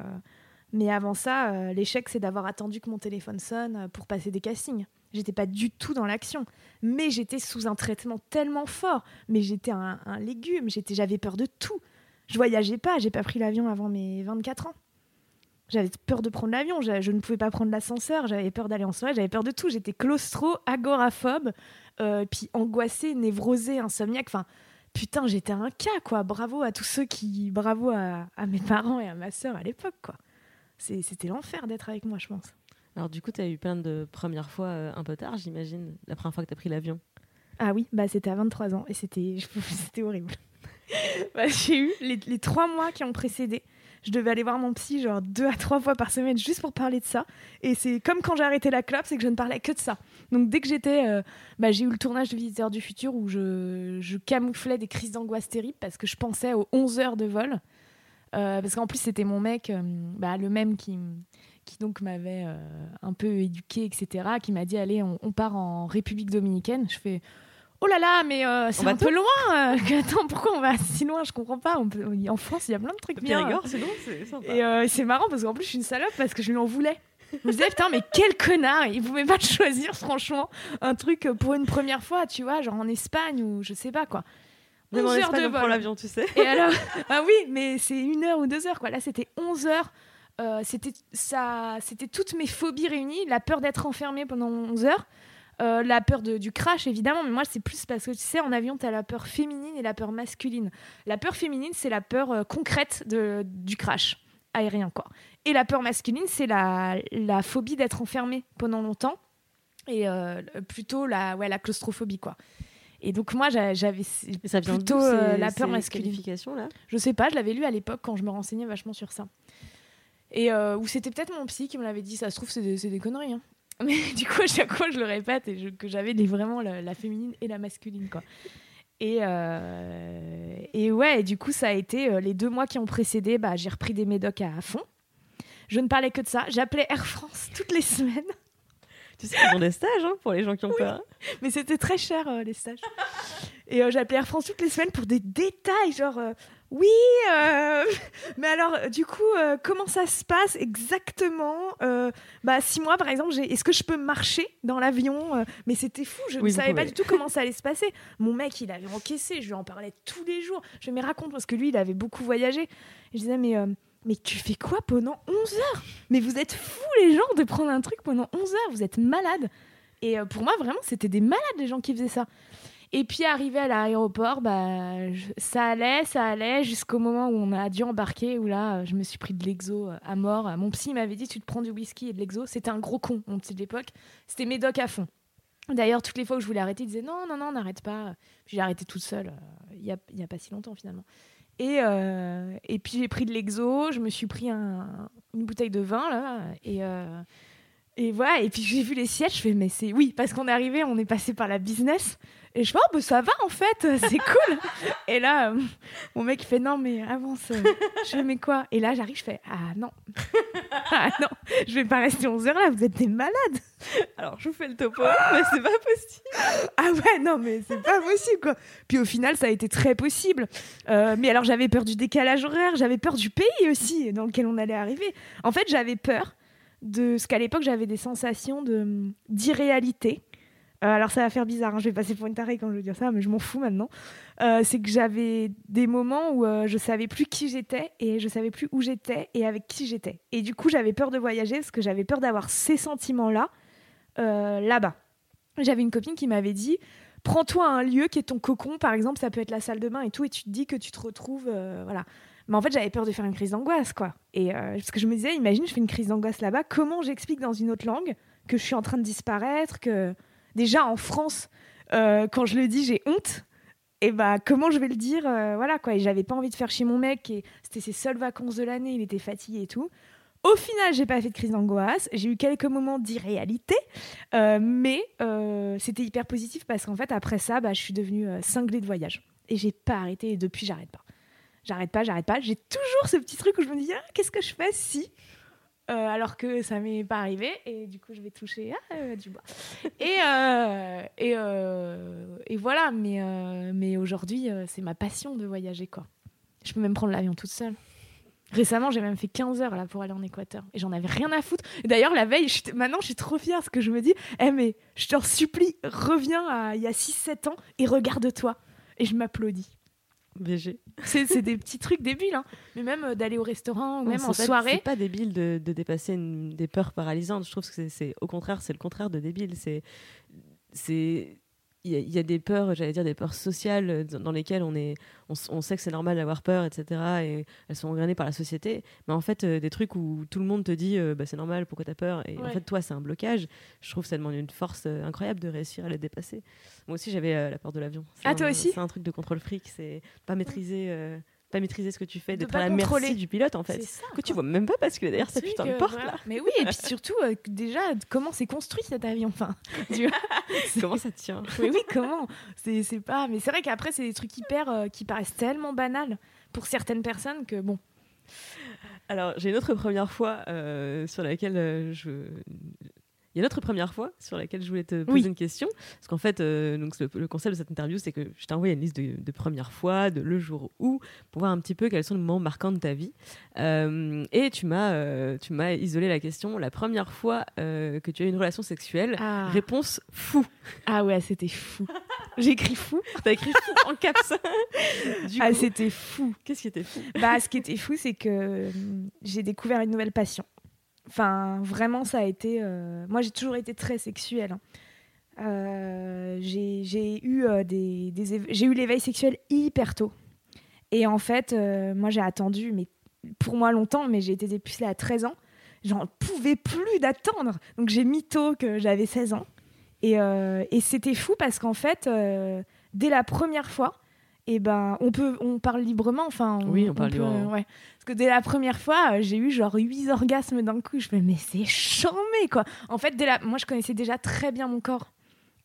mais avant ça, l'échec, c'est d'avoir attendu que mon téléphone sonne pour passer des castings. J'étais pas du tout dans l'action, mais j'étais sous un traitement tellement fort. Mais j'étais un, un légume, j'étais, j'avais peur de tout. Je voyageais pas, j'ai pas pris l'avion avant mes 24 ans. J'avais peur de prendre l'avion, je, ne pouvais pas prendre l'ascenseur, j'avais peur d'aller en soirée, j'avais peur de tout. J'étais claustro, agoraphobe, euh, puis angoissée, névrosée, insomniaque. Enfin, putain, j'étais un cas, quoi. Bravo à tous ceux qui. Bravo à, à mes parents et à ma sœur à l'époque, quoi. C'était l'enfer d'être avec moi, je pense. Alors du coup, tu as eu plein de premières fois euh, un peu tard, j'imagine, la première fois que tu as pris l'avion. Ah oui, bah c'était à 23 ans et c'était c'était horrible. Bah, J'ai eu les, trois mois qui ont précédé. Je devais aller voir mon psy genre deux à trois fois par semaine juste pour parler de ça. Et c'est comme quand j'ai arrêté la clope, c'est que je ne parlais que de ça. Donc dès que j'étais, euh, bah, j'ai eu le tournage de Visiteurs du futur où je, camouflais des crises d'angoisse terribles parce que je pensais aux 11 heures de vol. Euh, parce qu'en plus c'était mon mec, bah, le même qui, qui donc m'avait euh, un peu éduqué, etc., qui m'a dit allez, on, on part en République dominicaine. Je fais oh là là, mais euh, c'est un peu loin. euh, attends, pourquoi on va si loin? Je comprends pas. On peut- en France, il y a plein de trucs bien. Périgord, c'est bon, c'est sympa. Et euh, c'est marrant parce qu'en plus, je suis une salope parce que je lui en voulais. Je me disais, putain, mais quel connard Il pouvait pas choisir, franchement, un truc pour une première fois, tu vois, genre en Espagne ou je sais pas quoi. Même en 11 heures Espagne, de on prend vol. l'avion, tu sais. Et alors, ah oui, mais c'est une heure ou deux heures, quoi. Là, c'était 11 heures. Euh, c'était ça, c'était toutes mes phobies réunies. La peur d'être enfermée pendant 11 heures. euh, la peur de- du crash, évidemment, mais moi, c'est plus parce que tu sais, en avion, tu as la peur féminine et la peur masculine. La peur féminine, c'est la peur euh, concrète de, du crash aérien, quoi. Et la peur masculine, c'est la, la phobie d'être enfermée pendant longtemps. Et plutôt la, ouais, la claustrophobie, quoi. Et donc, moi, j'a- j'avais plutôt la peur masculine? là? Je sais pas, je l'avais lu à l'époque quand je me renseignais vachement sur ça. Et euh, ou c'était peut-être mon psy qui me l'avait dit, ça se trouve, c'est des, conneries. hein. Mais du coup, à chaque fois, je le répète et je- que j'avais vraiment la, la féminine et la masculine. Quoi. Et, euh, et ouais, et du coup, ça a été euh, les deux mois qui ont précédé, bah, j'ai repris des médocs à, à fond. Je ne parlais que de ça. J'appelais Air France toutes les semaines. Tu sais, ils ont des stages hein, pour les gens qui ont peur. Mais c'était très cher, euh, les stages. Et euh, j'appelais Air France toutes les semaines pour des détails, genre, euh, oui, euh, mais alors, euh, du coup, euh, comment ça se passe exactement Euh, Bah, six mois, par exemple, est-ce que je peux marcher dans l'avion Mais c'était fou, je Oui, ne savais pas du tout comment ça allait se passer. Mon mec, il avait encaissé, je lui en parlais tous les jours. Je me raconte, parce que lui, il avait beaucoup voyagé. Et je disais, mais... mais tu fais quoi pendant 11 heures? Mais vous êtes fous les gens de prendre un truc pendant 11 heures, vous êtes malades. Et pour moi, vraiment, c'était des malades les gens qui faisaient ça. Et puis arrivé à l'aéroport, bah, ça allait, ça allait, jusqu'au moment où on a dû embarquer, où là, je me suis pris de l'exo euh, à mort. Mon psy m'avait dit, tu te prends du whisky et de l'exo. C'était un gros con, mon psy de l'époque. C'était médoc à fond. D'ailleurs, toutes les fois que je voulais arrêter, il disait, non, non, non, n'arrête pas. J'ai arrêté toute seule, euh, il n'y a, a pas si longtemps finalement. Et, euh, et puis j'ai pris de l'exo, je me suis pris un- une bouteille de vin, là, et... et voilà, et puis j'ai vu les sièges, je fais, mais c'est oui, parce qu'on est arrivé, on est passé par la business, et je fais, oh, bah, ça va en fait, c'est cool. et là, euh, mon mec il fait, non, mais avance. euh. Je fais, mais quoi? Et là, j'arrive, je fais, ah non, ah non, je vais pas rester 11 heures là, vous êtes des malades. Alors, je vous fais le topo, mais c'est pas possible. Ah ouais, non, mais c'est pas possible, quoi. Puis au final, ça a été très possible. Euh, mais alors, j'avais peur du décalage horaire, j'avais peur du pays aussi dans lequel on allait arriver. En fait, j'avais peur de ce qu'à l'époque, j'avais des sensations de d'irréalité. Euh, alors, ça va faire bizarre, hein, je vais passer pour une tarée quand je vais dire ça, mais je m'en fous maintenant. Euh, c'est que j'avais des moments où euh, je savais plus qui j'étais et je savais plus où j'étais et avec qui j'étais. Et du coup, j'avais peur de voyager parce que j'avais peur d'avoir ces sentiments-là euh, là-bas. J'avais une copine qui m'avait dit prends-toi un lieu qui est ton cocon, par exemple, ça peut être la salle de bain et tout, et tu te dis que tu te retrouves, voilà. Mais en fait, j'avais peur de faire une crise d'angoisse, quoi. Et euh, parce que je me disais, imagine, je fais une crise d'angoisse là-bas, comment j'explique dans une autre langue que je suis en train de disparaître, que déjà en France, euh, quand je le dis, j'ai honte. Et bah, comment je vais le dire euh, Voilà, quoi. Et j'avais pas envie de faire chez mon mec, et c'était ses seules vacances de l'année, il était fatigué et tout. Au final, j'ai pas fait de crise d'angoisse. J'ai eu quelques moments d'irréalité, mais c'était hyper positif parce qu'en fait, après ça, bah, je suis devenue cinglée de voyage. Et j'ai pas arrêté. Et depuis, j'arrête pas. J'arrête pas, j'arrête pas. J'ai toujours ce petit truc où je me dis, ah, qu'est-ce que je fais si Euh, alors que ça m'est pas arrivé et du coup je vais toucher ah, euh, du bois et euh, et, et voilà mais mais aujourd'hui c'est ma passion de voyager quoi je peux même prendre l'avion toute seule Récemment, j'ai même fait 15 heures là pour aller en Équateur et j'en avais rien à foutre. D'ailleurs, la veille, je- maintenant, je suis trop fière parce que je me dis, eh mais je t'en supplie, reviens à il y a 6-7 ans et regarde-toi. Et je m'applaudis. BG. C'est des petits trucs débiles, hein. mais même euh, d'aller au restaurant ou Non, même en pas- soirée. C'est pas débile de, de dépasser une- des peurs paralysantes. Je trouve que c'est- au contraire, c'est le contraire de débile. C'est il y, a- il y a des peurs, j'allais dire des peurs sociales euh, dans lesquelles on est, on, sait que c'est normal d'avoir peur, etc. Et elles sont engrenées par la société. Mais en fait, euh, des trucs où tout le monde te dit, euh, bah, c'est normal, pourquoi t'as peur? Et en fait, toi, c'est un blocage. Je trouve que ça demande une force euh, incroyable de réussir à les dépasser. Moi aussi, j'avais la peur de l'avion. Ah, un- toi aussi? C'est un truc de contrôle fric. C'est pas maîtriser. Pas maîtriser ce que tu fais, De d'être pas à la merci contrôler. du pilote en fait ça, que tu quoi. vois même pas parce que derrière Truc, putain de porte voilà. là. Mais oui, et puis surtout, euh, déjà, comment c'est construit cet avion enfin, tu vois Comment ça tient? Mais oui, comment? C'est c'est pas. Mais c'est vrai qu'après, c'est des trucs hyper euh, qui paraissent tellement banals pour certaines personnes que bon. Alors j'ai une autre première fois euh, sur laquelle euh, je. Il y a une autre première fois sur laquelle je voulais te poser Oui. une question. Parce qu'en fait, euh, donc le, le concept de cette interview, c'est que je t'ai envoyé une liste de, de premières fois, de le jour où, pour voir un petit peu quels sont les moments marquants de ta vie. Euh, et tu m'as euh, tu m'as isolé la question la première fois que tu as eu une relation sexuelle. Ah, Réponse fou. ah ouais, c'était fou. J'ai écrit fou. T'as écrit fou en caps. Ah, c'était fou. qu'est-ce qui était fou? Bah, ce qui était fou, c'est que j'ai découvert une nouvelle passion. Enfin, vraiment, ça a été. euh, Moi, j'ai toujours été très sexuelle. hein. Euh, j'ai eu euh, des, j'ai eu l'éveil sexuel hyper tôt. Et en fait, moi, j'ai attendu, mais pour moi longtemps, mais j'ai été dépucelée à 13 ans. J'en pouvais plus d'attendre. Donc, j'ai mis tôt que j'avais 16 ans. Et, c'était fou parce qu'en fait, dès la première fois, et ben, on peut, on parle librement. Enfin, Oui, on parle peut, librement. ouais. Parce que dès la première fois, euh, j'ai eu genre huit orgasmes d'un coup. Je me mais c'est charmé quoi. En fait, dès la... moi, je connaissais déjà très bien mon corps.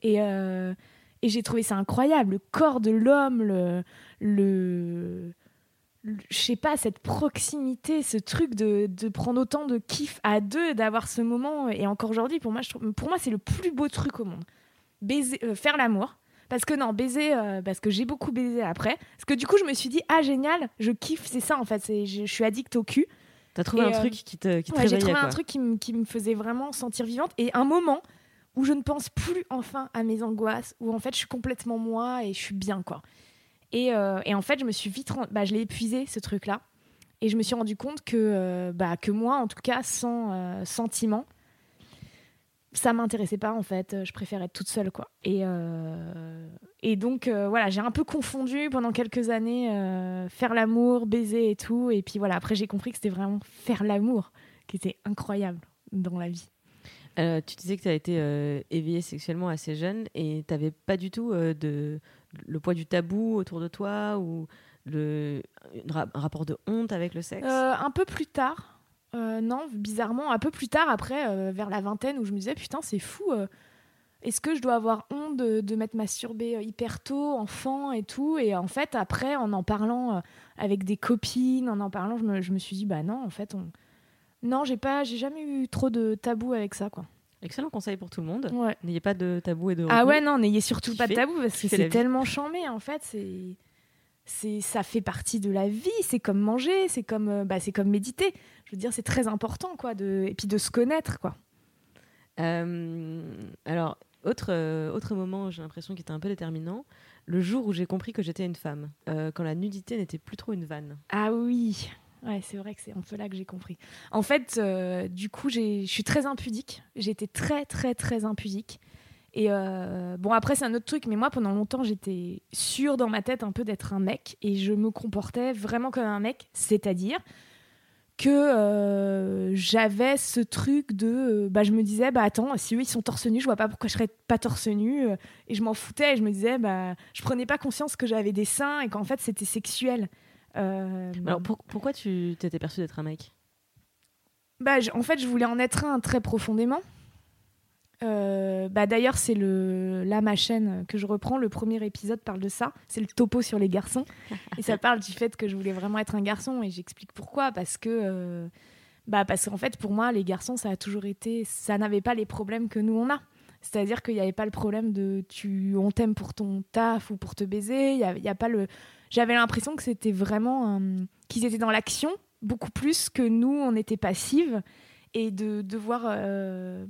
Et, euh, et j'ai trouvé ça incroyable. Le corps de l'homme, le... le- Je sais pas, cette proximité, ce truc de, de prendre autant de kiff à deux, d'avoir ce moment. Et encore aujourd'hui, pour moi, je trouve- pour moi c'est le plus beau truc au monde. Baiser, euh, faire l'amour. Parce que non, baiser, euh, parce que j'ai beaucoup baisé après. Parce que du coup, je me suis dit, ah génial, je kiffe, c'est ça en fait. Je, je suis addict au cul. T'as trouvé Et, un euh, truc qui te, qui te Ouais, j'ai trouvé quoi. un truc qui, me- qui me faisait vraiment sentir vivante et un moment où je ne pense plus enfin à mes angoisses, où en fait je suis complètement moi et je suis bien quoi. Et, euh, et en fait, je me suis vite, bah, je l'ai épuisé ce truc-là, et je me suis rendu compte que, euh, bah, que moi, en tout cas, sans euh, sentiment, ça m'intéressait pas en fait. Je préférais être toute seule quoi. Et, euh, et donc euh, voilà, j'ai un peu confondu pendant quelques années euh, faire l'amour, baiser et tout. Et puis voilà, après j'ai compris que c'était vraiment faire l'amour qui était incroyable dans la vie. Tu disais que tu as été éveillée sexuellement assez jeune et tu n'avais pas du tout de, le poids du tabou autour de toi ou le, un rapport de honte avec le sexe? Un peu plus tard, euh, non, bizarrement, un peu plus tard, après, euh, vers la vingtaine, où je me disais, putain, c'est fou. euh, Est-ce que je dois avoir honte de, de m'être masturbée hyper tôt, enfant et tout? Et en fait, après, en en parlant avec des copines, en en parlant, je me, je me suis dit, bah non, en fait, on... non, j'ai pas, j'ai jamais eu trop de tabou avec ça, quoi. Excellent conseil pour tout le monde. Ouais. N'ayez pas de tabou et de Ah ouais, non, n'ayez surtout pas de tabou parce que c'est tellement chambé en fait. C'est, c'est, ça fait partie de la vie. C'est comme manger, c'est comme, euh, bah, c'est comme méditer. Je veux dire, c'est très important quoi. De, et puis de se connaître quoi. Euh, alors, autre, euh, autre moment, j'ai l'impression qui était un peu déterminant, le jour où j'ai compris que j'étais une femme, euh, quand la nudité n'était plus trop une vanne. Ah oui. Ouais, c'est vrai que c'est un peu là que j'ai compris. En fait, du coup, j'ai- je suis très impudique. J'ai été très, très, très impudique. Et euh, bon, après, c'est un autre truc, mais moi, pendant longtemps, j'étais sûre dans ma tête un peu d'être un mec et je me comportais vraiment comme un mec, c'est-à-dire que euh, j'avais ce truc de. euh, bah, je me disais, bah attends, si eux ils sont torse nu, je vois pas pourquoi je serais pas torse nu. et je m'en foutais et je me disais, bah, je prenais pas conscience que j'avais des seins et qu'en fait c'était sexuel. Euh, Alors pour- pourquoi tu t'étais perçu d'être un mec? Bah, en fait, je voulais en être un très profondément. Euh, bah, D'ailleurs, c'est le là ma chaîne que je reprends. Le premier épisode parle de ça. C'est le topo sur les garçons. et ça parle du fait que je voulais vraiment être un garçon. Et j'explique pourquoi. Parce que, euh, bah, parce qu'en fait, pour moi, les garçons, ça a toujours été. Ça n'avait pas les problèmes que nous, on a. C'est-à-dire qu'il n'y avait pas le problème de tu, on t'aime pour ton taf ou pour te baiser. Il y a, pas le. J'avais l'impression que c'était vraiment. euh, qu'ils étaient dans l'action beaucoup plus que nous, on était passives et de devoir euh,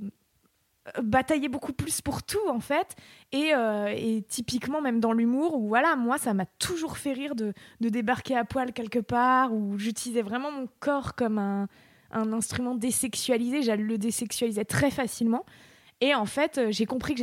batailler beaucoup plus pour tout en fait. Et, euh, et typiquement même dans l'humour où voilà moi ça m'a toujours fait rire de, de débarquer à poil quelque part où j'utilisais vraiment mon corps comme un, un instrument désexualisé. Je le désexualisais très facilement. Et en fait euh, j'ai compris que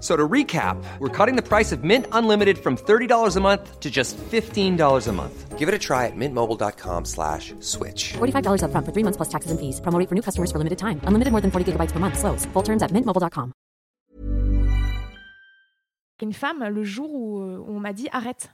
So to recap, we're cutting the price of Mint Unlimited from $30 a month to just $15 a month. Give it a try at mintmobile.com slash switch. $45 upfront for three months plus taxes and fees. Promo for new customers for limited time. Unlimited more than 40 gigabytes per month. Slows. Full terms at mintmobile.com. une femme le jour où, euh, où on m'a dit arrête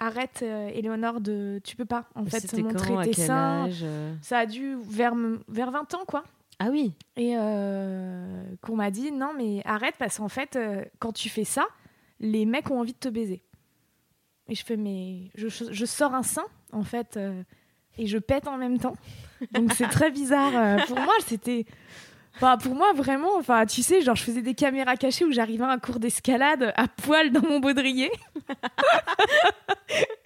arrête euh, Éléonore de tu peux pas en fait C'était montrer tes seins? euh? Ça a dû vers vers 20 ans quoi Ah oui. Et euh, qu'on m'a dit non mais arrête parce qu'en fait euh, quand tu fais ça les mecs ont envie de te baiser. Et je fais mais je, je sors un sein en fait euh, et je pète en même temps. Donc c'est très bizarre pour moi c'était Enfin, pour moi, vraiment, enfin, tu sais, genre, je faisais des caméras cachées où j'arrivais à un cours d'escalade à poil dans mon baudrier.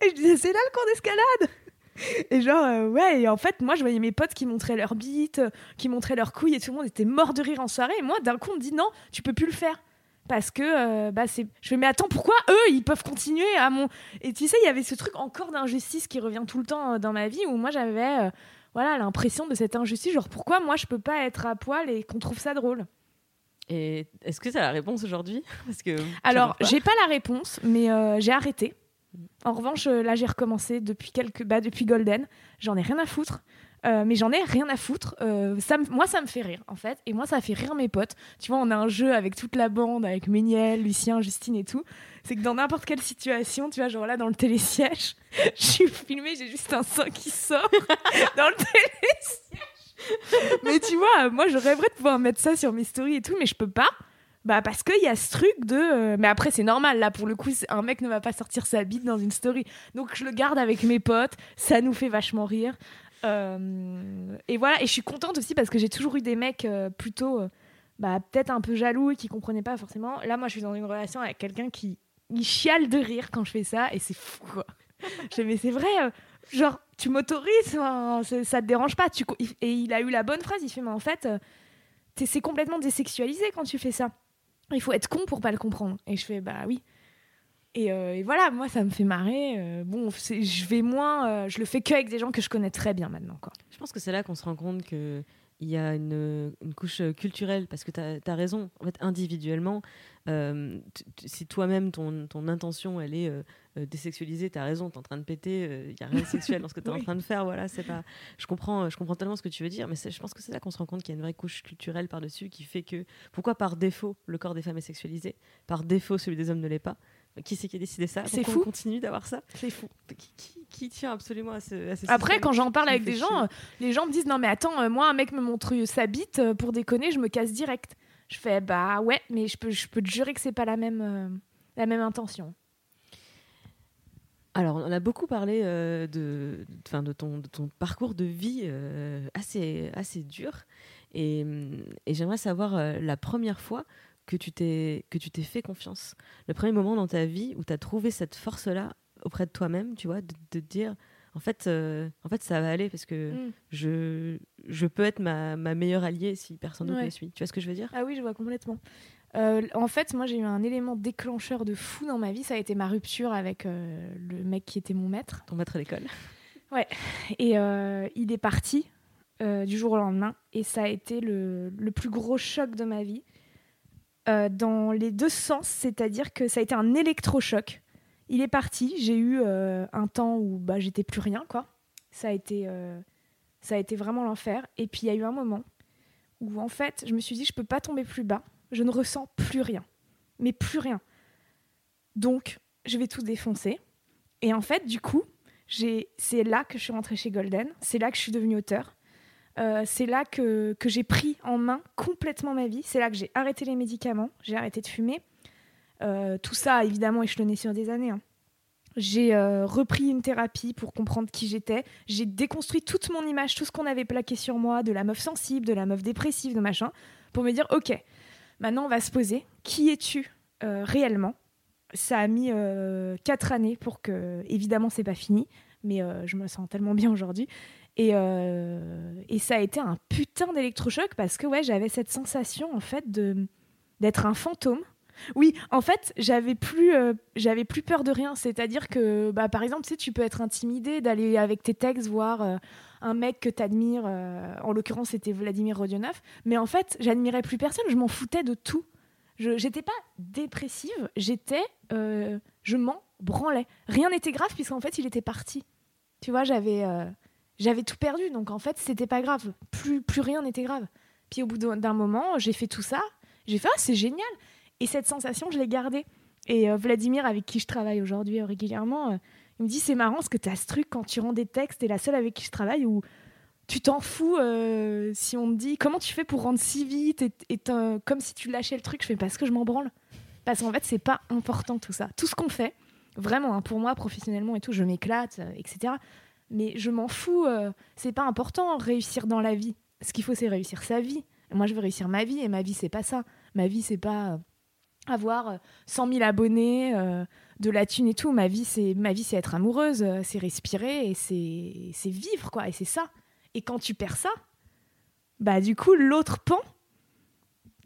et je disais, c'est là le cours d'escalade Et genre, euh, ouais, et en fait, moi, je voyais mes potes qui montraient leurs bites, qui montraient leurs couilles, et tout le monde était mort de rire en soirée. Et moi, d'un coup, on me dit, non, tu peux plus le faire. Parce que, euh, bah, c'est. Je fais, mais attends, pourquoi eux, ils peuvent continuer à mon. Et tu sais, il y avait ce truc encore d'injustice qui revient tout le temps euh, dans ma vie où moi, j'avais. euh, voilà l'impression de cette injustice genre pourquoi moi je peux pas être à poil et qu'on trouve ça drôle? Et est-ce que tu as la réponse aujourd'hui? Parce que alors j'ai pas la réponse mais j'ai arrêté en revanche euh, là j'ai recommencé depuis quelques bah, depuis Golden j'en ai rien à foutre Euh, mais j'en ai rien à foutre. Euh, ça moi, ça me fait rire, en fait. Et moi, ça fait rire mes potes. Tu vois, on a un jeu avec toute la bande, avec Méniel, Lucien, Justine et tout. C'est que dans n'importe quelle situation, tu vois, genre là, dans le télésiège, je suis filmée, j'ai juste un sein qui sort dans le télésiège. mais tu vois, moi, je rêverais de pouvoir mettre ça sur mes stories et tout, mais je peux pas. Bah parce qu'il y a ce truc de... euh, Mais après, c'est normal, là, pour le coup, un mec ne va pas sortir sa bite dans une story. Donc, je le garde avec mes potes, ça nous fait vachement rire. Euh, et voilà, et je suis contente aussi parce que j'ai toujours eu des mecs euh, plutôt... bah, peut-être un peu jaloux et qui comprenaient pas forcément. Là, moi, je suis dans une relation avec quelqu'un qui il chiale de rire quand je fais ça et c'est fou, quoi. je mais c'est vrai, genre, tu m'autorises, hein, ça te dérange pas. Tu, et il a eu la bonne phrase, il fait, mais en fait, c'est complètement désexualisé quand tu fais ça. Il faut être con pour pas le comprendre. Et je fais, bah oui. Et, euh, voilà, moi, ça me fait marrer. euh, bon, je vais moins, euh, je le fais qu'avec des gens que je connais très bien maintenant, quoi. Je pense que c'est là qu'on se rend compte que il y a une, une couche euh, culturelle, parce que tu as, raison, en fait, individuellement, euh, si toi-même, ton, ton intention, elle est euh, euh, désexualisée, tu as raison, tu es en train de péter, il n'y a rien de sexuel dans ce que tu es en train de faire, voilà, c'est pas... Je comprends, je comprends tellement ce que tu veux dire, mais je pense que c'est là qu'on se rend compte qu'il y a une vraie couche culturelle par-dessus qui fait que, pourquoi par défaut, le corps des femmes est sexualisé, par défaut, celui des hommes ne l'est pas qui c'est qui a décidé ça C'est fou. on continue d'avoir ça C'est fou. qui, qui- qui tient absolument à ce, à ce Après, quand j'en parle avec des chier. gens, euh, les gens me disent non mais attends, euh, moi un mec me montre sa bite euh, pour déconner, je me casse direct. Je fais bah ouais, mais je peux, je peux te jurer que c'est pas la même, euh, la même intention. Alors, on a beaucoup parlé euh, de, enfin, de, ton, de ton parcours de vie euh, assez, assez dur. Et, hum, et j'aimerais savoir euh, la première fois que tu t'es que tu t'es fait confiance. Le premier moment dans ta vie où tu as trouvé cette force-là auprès de toi-même, tu vois, de, de te dire en fait, euh, en fait, ça va aller parce que Mm. je, je peux être ma, ma meilleure alliée si personne d'autre Ouais. me suit. Tu vois ce que je veux dire? Ah oui, je vois complètement. Euh, en fait, moi, j'ai eu un élément déclencheur de fou dans ma vie. Ça a été ma rupture avec euh, le mec qui était mon maître. Ton maître d'école. Et euh, il est parti du jour au lendemain. Et ça a été le, le plus gros choc de ma vie. Euh, dans les deux sens, c'est-à-dire que ça a été un électrochoc. Il est parti. J'ai eu euh, un temps où bah, j'étais plus rien, quoi. Ça a été, euh, ça a été vraiment l'enfer. Et puis il y a eu un moment où en fait, je me suis dit, je peux pas tomber plus bas. Je ne ressens plus rien, mais plus rien. Donc, je vais tout défoncer. Et en fait, du coup, c'est là que je suis rentrée chez Golden. C'est là que je suis devenue auteur. Euh, c'est là que, j'ai pris en main complètement ma vie. C'est là que j'ai arrêté les médicaments, j'ai arrêté de fumer. Euh, tout ça, évidemment, échelonné sur des années. hein. J'ai euh, repris une thérapie pour comprendre qui j'étais. J'ai déconstruit toute mon image, tout ce qu'on avait plaqué sur moi, de la meuf sensible, de la meuf dépressive, de machin, pour me dire, ok, maintenant on va se poser. Qui es-tu réellement? Ça a mis quatre années pour que, évidemment, c'est pas fini, mais je me sens tellement bien aujourd'hui. Et, euh, et ça a été un putain d'électrochoc parce que ouais, j'avais cette sensation en fait de d'être un fantôme. Oui, en fait, j'avais plus, euh, plus peur de rien. C'est-à-dire que, bah, par exemple, tu sais, tu peux être intimidé d'aller avec tes textes voir euh, un mec que tu admires. en l'occurrence, c'était Vladimir Rodionov. Mais en fait, j'admirais plus personne. Je m'en foutais de tout. Je j'étais pas dépressive. J'étais, je m'en branlais. Rien n'était grave puisqu'en fait, il était parti. Tu vois, j'avais, j'avais tout perdu. Donc en fait, c'était pas grave. Plus, plus rien n'était grave. Puis au bout d'un moment, j'ai fait tout ça. J'ai fait, ah, c'est génial. Et cette sensation, je l'ai gardée. Et euh, Vladimir, avec qui je travaille aujourd'hui euh, régulièrement, euh, il me dit c'est marrant parce que tu as ce truc quand tu rends des textes, t'es la seule avec qui je travaille où tu t'en fous si on me dit comment tu fais pour rendre si vite et, comme si tu lâchais le truc. Je fais parce que je m'en branle. Parce qu'en fait, c'est pas important tout ça. Tout ce qu'on fait, vraiment, hein, pour moi, professionnellement et tout, je m'éclate, etc. Mais je m'en fous. euh, c'est pas important réussir dans la vie. Ce qu'il faut, c'est réussir sa vie. Moi, je veux réussir ma vie et ma vie, c'est pas ça. Ma vie, c'est pas euh, avoir euh, 100 000 abonnés, euh, de la thune et tout. Ma vie, c'est ma vie, c'est être amoureuse, euh, c'est respirer et c'est c'est vivre quoi. Et c'est ça. Et quand tu perds ça, bah du coup, l'autre pan.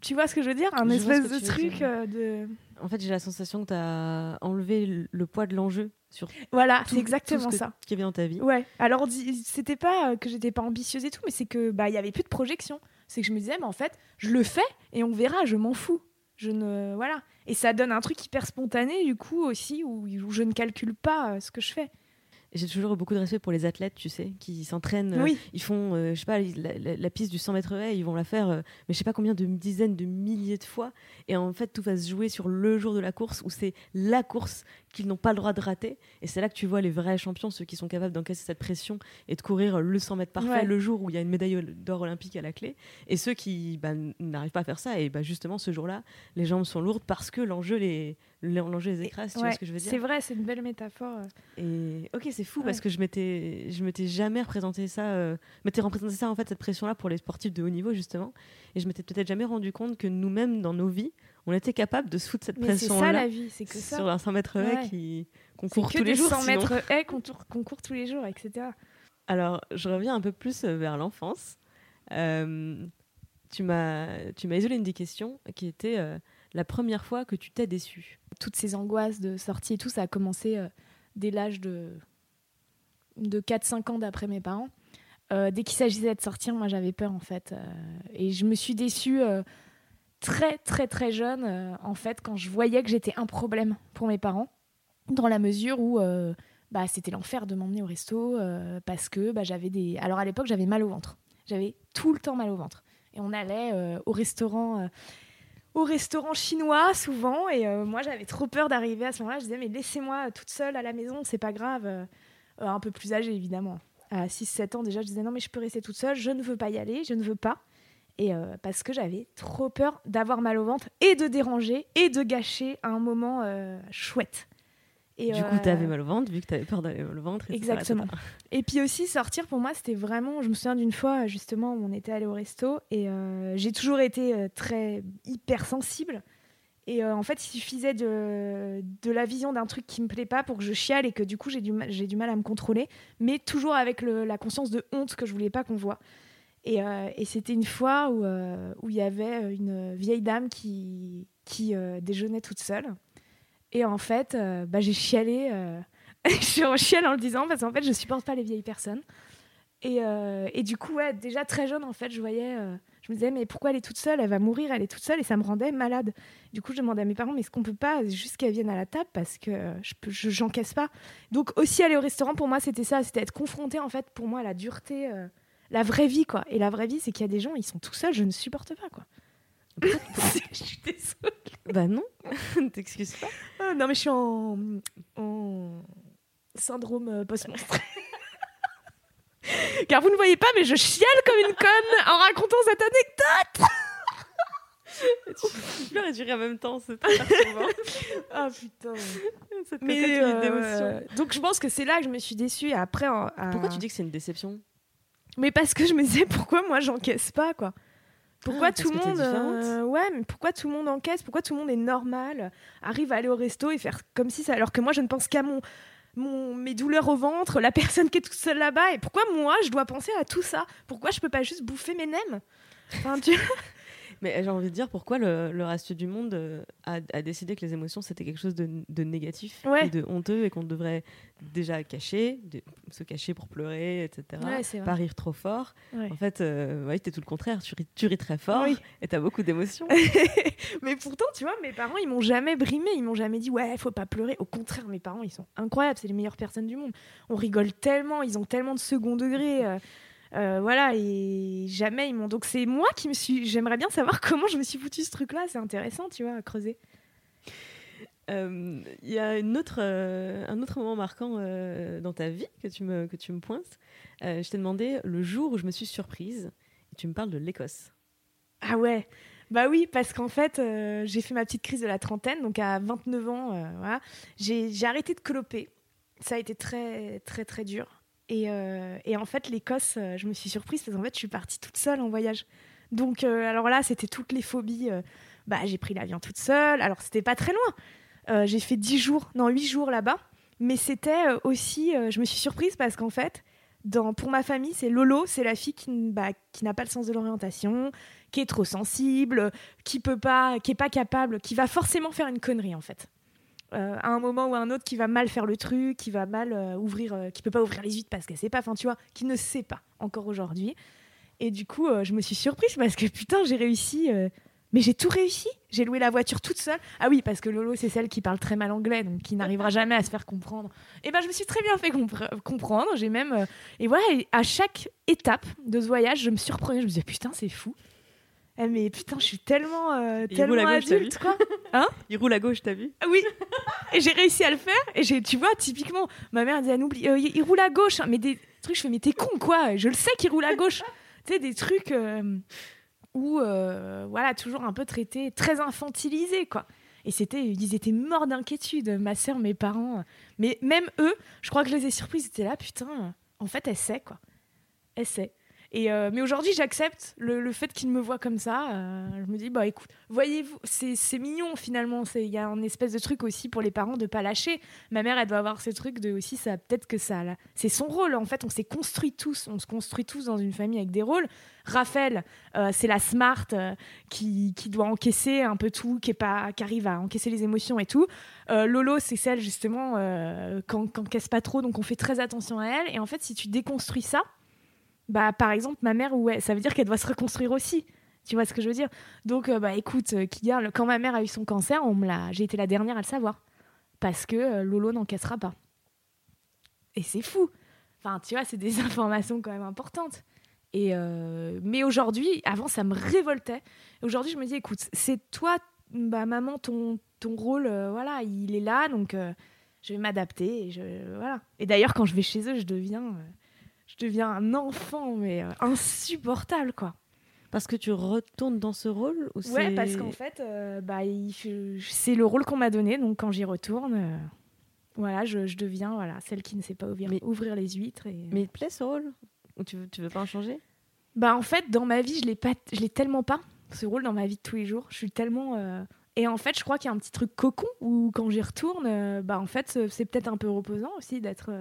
Tu vois ce que je veux dire? Un Je espèce de truc euh, de. En fait, j'ai la sensation que tu as enlevé le- poids de l'enjeu sur Voilà, tout, c'est exactement tout ce que- ça. qui avait dans ta vie. Ouais. Alors c'était pas euh, que j'étais pas ambitieuse et tout, mais c'est que bah il y avait plus de projection. C'est que je me disais mais en fait, je le fais et on verra, je m'en fous. Je ne voilà. Et ça donne un truc hyper spontané du coup aussi où, où je ne calcule pas euh, ce que je fais. J'ai toujours beaucoup de respect pour les athlètes, tu sais, qui s'entraînent. euh, Oui. Ils font, euh, je sais pas, la, la- la piste du 100 mètres haies, ils vont la faire, euh, mais je sais pas combien de dizaines de milliers de fois. Et en fait, tout va se jouer sur le jour de la course, où c'est la course qu'ils n'ont pas le droit de rater. Et c'est là que tu vois les vrais champions, ceux qui sont capables d'encaisser cette pression et de courir le 100 mètres parfait Ouais. le jour où il y a une médaille d'or olympique à la clé. Et ceux qui bah, n'arrivent pas à faire ça, et bah, justement, ce jour-là, les jambes sont lourdes parce que l'enjeu les, l'enjeu les écrase. Tu vois ce que je veux dire C'est vrai, c'est une belle métaphore. euh. et ok, c'est fou Ouais. parce que je m'étais, je m'étais jamais représenté ça, euh, m'étais représenté ça en fait cette pression-là pour les sportifs de haut niveau justement, et je m'étais peut-être jamais rendu compte que nous-mêmes dans nos vies, on était capable de se foutre cette Mais c'est ça la vie, c'est que ça. sur un 100 mètres haies Ouais. qu'on court que tous les jours. 100 sinon. mètres haies qu'on court tous les jours, etc. Alors, je reviens un peu plus euh, vers l'enfance. Euh, tu m'as, tu m'as isolé une des questions qui était euh, la première fois que tu t'es déçu. Toutes ces angoisses de sortie et tout, ça a commencé euh, dès l'âge de, de 4-5 ans d'après mes parents. Dès qu'il s'agissait de sortir, moi j'avais peur en fait. Et je me suis déçue très très très jeune euh, en fait quand je voyais que j'étais un problème pour mes parents. Dans la mesure où euh, bah, c'était l'enfer de m'emmener au resto euh, parce que bah, j'avais des... Alors à l'époque j'avais mal au ventre. J'avais tout le temps mal au ventre. Et on allait au restaurant... au restaurant chinois souvent et moi j'avais trop peur d'arriver à ce moment-là je disais mais laissez-moi toute seule à la maison c'est pas grave un peu plus âgée évidemment à 6-7 ans déjà je disais non mais je peux rester toute seule je ne veux pas y aller je ne veux pas et euh, parce que j'avais trop peur d'avoir mal au ventre et de déranger et de gâcher un moment euh, chouette et du coup, euh, tu avais mal au ventre vu que tu avais peur d'aller mal au ventre. Exactement. Et puis aussi sortir pour moi c'était vraiment, je me souviens d'une fois justement où on était allé au resto et euh, j'ai toujours été euh, très hypersensible Et euh, en fait, il suffisait de, de la vision d'un truc qui me plaît pas pour que je chiale et que du coup, j'ai du, mal- j'ai du mal à me contrôler, mais toujours avec le- la conscience de honte que je voulais pas qu'on voit. Et, euh, et c'était une fois où euh, où il y avait une vieille dame qui, euh, déjeunait toute seule. Et en fait, bah, j'ai chialé. je chiale en le disant parce qu'en fait, je supporte pas les vieilles personnes. Et, et du coup, déjà très jeune, en fait, je voyais, je me disais, mais pourquoi elle est toute seule? Elle va mourir, elle est toute seule, et ça me rendait malade. Du coup, je demandais à mes parents, mais est-ce qu'on peut pas juste qu'elle vienne à la table parce que je j'encaisse pas? Donc aussi aller au restaurant, pour moi, c'était ça, c'était être confronté en fait, pour moi, à la dureté, la vraie vie, quoi. Et la vraie vie, c'est qu'il y a des gens, ils sont tout seuls, je ne supporte pas, quoi. je suis désolée. Bah non, t'excuses pas. Ah, non, mais je suis en, en syndrome euh, post-menstruel. Car vous ne voyez pas, mais je chiale comme une conne en racontant cette anecdote. Et tu ris en même temps, c'est très. Ah putain. Cette Mais euh, d'émotion. donc je pense que c'est là que je me suis déçue. Après, euh, Pourquoi euh, tu dis que c'est une déception? Mais parce que je me disais pourquoi moi j'encaisse pas quoi? Pourquoi Ah, tout le monde euh, ouais mais pourquoi tout le monde encaisse? Pourquoi tout le monde est normal arrive à aller au resto et faire comme si ça alors que moi je ne pense qu'à mon mon mes douleurs au ventre la personne qui est toute seule là-bas et pourquoi moi je dois penser à tout ça? Pourquoi je peux pas juste bouffer mes nems? Enfin, tu- Mais j'ai envie de dire pourquoi le, le reste du monde euh, a, a décidé que les émotions c'était quelque chose de, de négatif Ouais. et de honteux et qu'on devrait déjà cacher, de- se cacher pour pleurer, etc. Ouais, pas rire trop fort. Ouais. En fait, euh, ouais, t'es tout le contraire. Tu ris, tu ris très fort Oui. et t'as beaucoup d'émotions. mais pourtant, tu vois, mes parents, ils m'ont jamais brimé, ils m'ont jamais dit ouais, faut pas pleurer. Au contraire, mes parents, ils sont incroyables, c'est les meilleures personnes du monde. On rigole tellement, ils ont tellement de second degré. euh, euh, voilà, et jamais ils m'ont. Donc c'est moi qui me suis. J'aimerais bien savoir comment je me suis foutu ce truc-là. C'est intéressant, tu vois, à creuser. Euh, Il y a une autre, euh, un autre moment marquant euh, dans ta vie que tu me, que tu me pointes. Euh, je t'ai demandé le jour où je me suis surprise. Et tu me parles de l'Écosse. Ah ouais. Bah oui, parce qu'en fait, euh, j'ai fait ma petite crise de la trentaine, donc à 29 ans, euh, voilà, j'ai j'ai arrêté de cloper. Ça a été très, très, très dur. Et, euh, et en fait, l'Écosse, euh, je me suis surprise parce qu'en fait, je suis partie toute seule en voyage. Donc, euh, alors là, c'était toutes les phobies. bah, j'ai pris l'avion toute seule. Alors, c'était pas très loin. J'ai fait 10 jours, non, 8 jours là-bas. Mais c'était aussi, je me suis surprise parce qu'en fait, dans, pour ma famille, c'est Lolo, c'est la fille qui, bah, qui n'a pas le sens de l'orientation, qui est trop sensible, qui peut pas, qui est pas capable, qui va forcément faire une connerie en fait. Euh, à un moment ou à un autre, qui va mal faire le truc, qui va mal euh, ouvrir, euh, qui peut pas ouvrir les huîtres parce qu'elle sait pas, enfin tu vois, qui ne sait pas encore aujourd'hui. Et du coup, euh, je me suis surprise parce que putain, j'ai réussi. mais j'ai tout réussi. J'ai loué la voiture toute seule. Ah oui, parce que Lolo, c'est celle qui parle très mal anglais, donc qui n'arrivera jamais à se faire comprendre. Et ben, je me suis très bien fait compre- comprendre. J'ai même. et voilà, à chaque étape de ce voyage, je me surprenais. Je me disais, putain, c'est fou. Eh, mais putain, je suis tellement, euh, Il tellement roule à gauche, t'as adulte, quoi. Il roule à gauche, t'as vu Ah Oui. Et j'ai réussi à le faire. Et j'ai, tu vois, typiquement, ma mère disait, oublie, euh, il roule à gauche. hein. Mais des trucs, je fais, mais t'es con, quoi. Je le sais qu'il roule à gauche. tu sais, des trucs euh, où, euh, voilà, toujours un peu traités, très infantilisés, quoi. Et c'était, ils étaient morts d'inquiétude, ma sœur, mes parents. Mais même eux, je crois que je les ai surpris, ils étaient là, putain, en fait, elle sait, quoi. Elle sait. Euh, mais aujourd'hui, j'accepte le, fait qu'ils me voient comme ça. euh, je me dis, bah écoute, voyez-vous, c'est mignon finalement. Il y a un espèce de truc aussi pour les parents de pas lâcher. Ma mère, elle doit avoir ce truc de aussi, ça peut-être que ça. C'est son rôle. En fait, on s'est construit tous. On se construit tous dans une famille avec des rôles. Raphaël, euh, c'est la smart qui, qui doit encaisser un peu tout, qui, est pas, qui arrive à encaisser les émotions et tout. Lolo, c'est celle justement qu'on qu'encaisse pas trop, donc on fait très attention à elle. Et en fait, si tu déconstruis ça, bah par exemple ma mère ouais ça veut dire qu'elle doit se reconstruire aussi. Tu vois ce que je veux dire? Donc euh, bah écoute euh, Kigar, le- quand ma mère a eu son cancer on me l'a j'ai été la dernière à le savoir. Parce que euh, Lolo n'encaissera pas. Et c'est fou. Enfin tu vois c'est des informations quand même importantes. Et euh, mais aujourd'hui avant ça me révoltait. Aujourd'hui je me dis écoute c'est toi bah maman ton ton rôle euh, voilà il est là donc je vais m'adapter et je voilà. Et d'ailleurs quand je vais chez eux je deviens je deviens un enfant, mais euh, insupportable, quoi. Parce que tu retournes dans ce rôle ou Ouais, parce qu'en fait, euh, bah, c'est le rôle qu'on m'a donné, donc quand j'y retourne, euh, voilà, je, je deviens voilà, celle qui ne sait pas ouvrir, Mais- ouvrir les huîtres. Et... Mais il te plaît ce rôle? Ou tu veux, tu veux pas en changer? Bah, en fait, dans ma vie, je l'ai pas, je l'ai tellement pas, ce rôle dans ma vie de tous les jours. Je suis tellement euh, Et en fait, je crois qu'il y a un petit truc cocon où quand j'y retourne, bah en fait, c'est- peut-être un peu reposant aussi d'être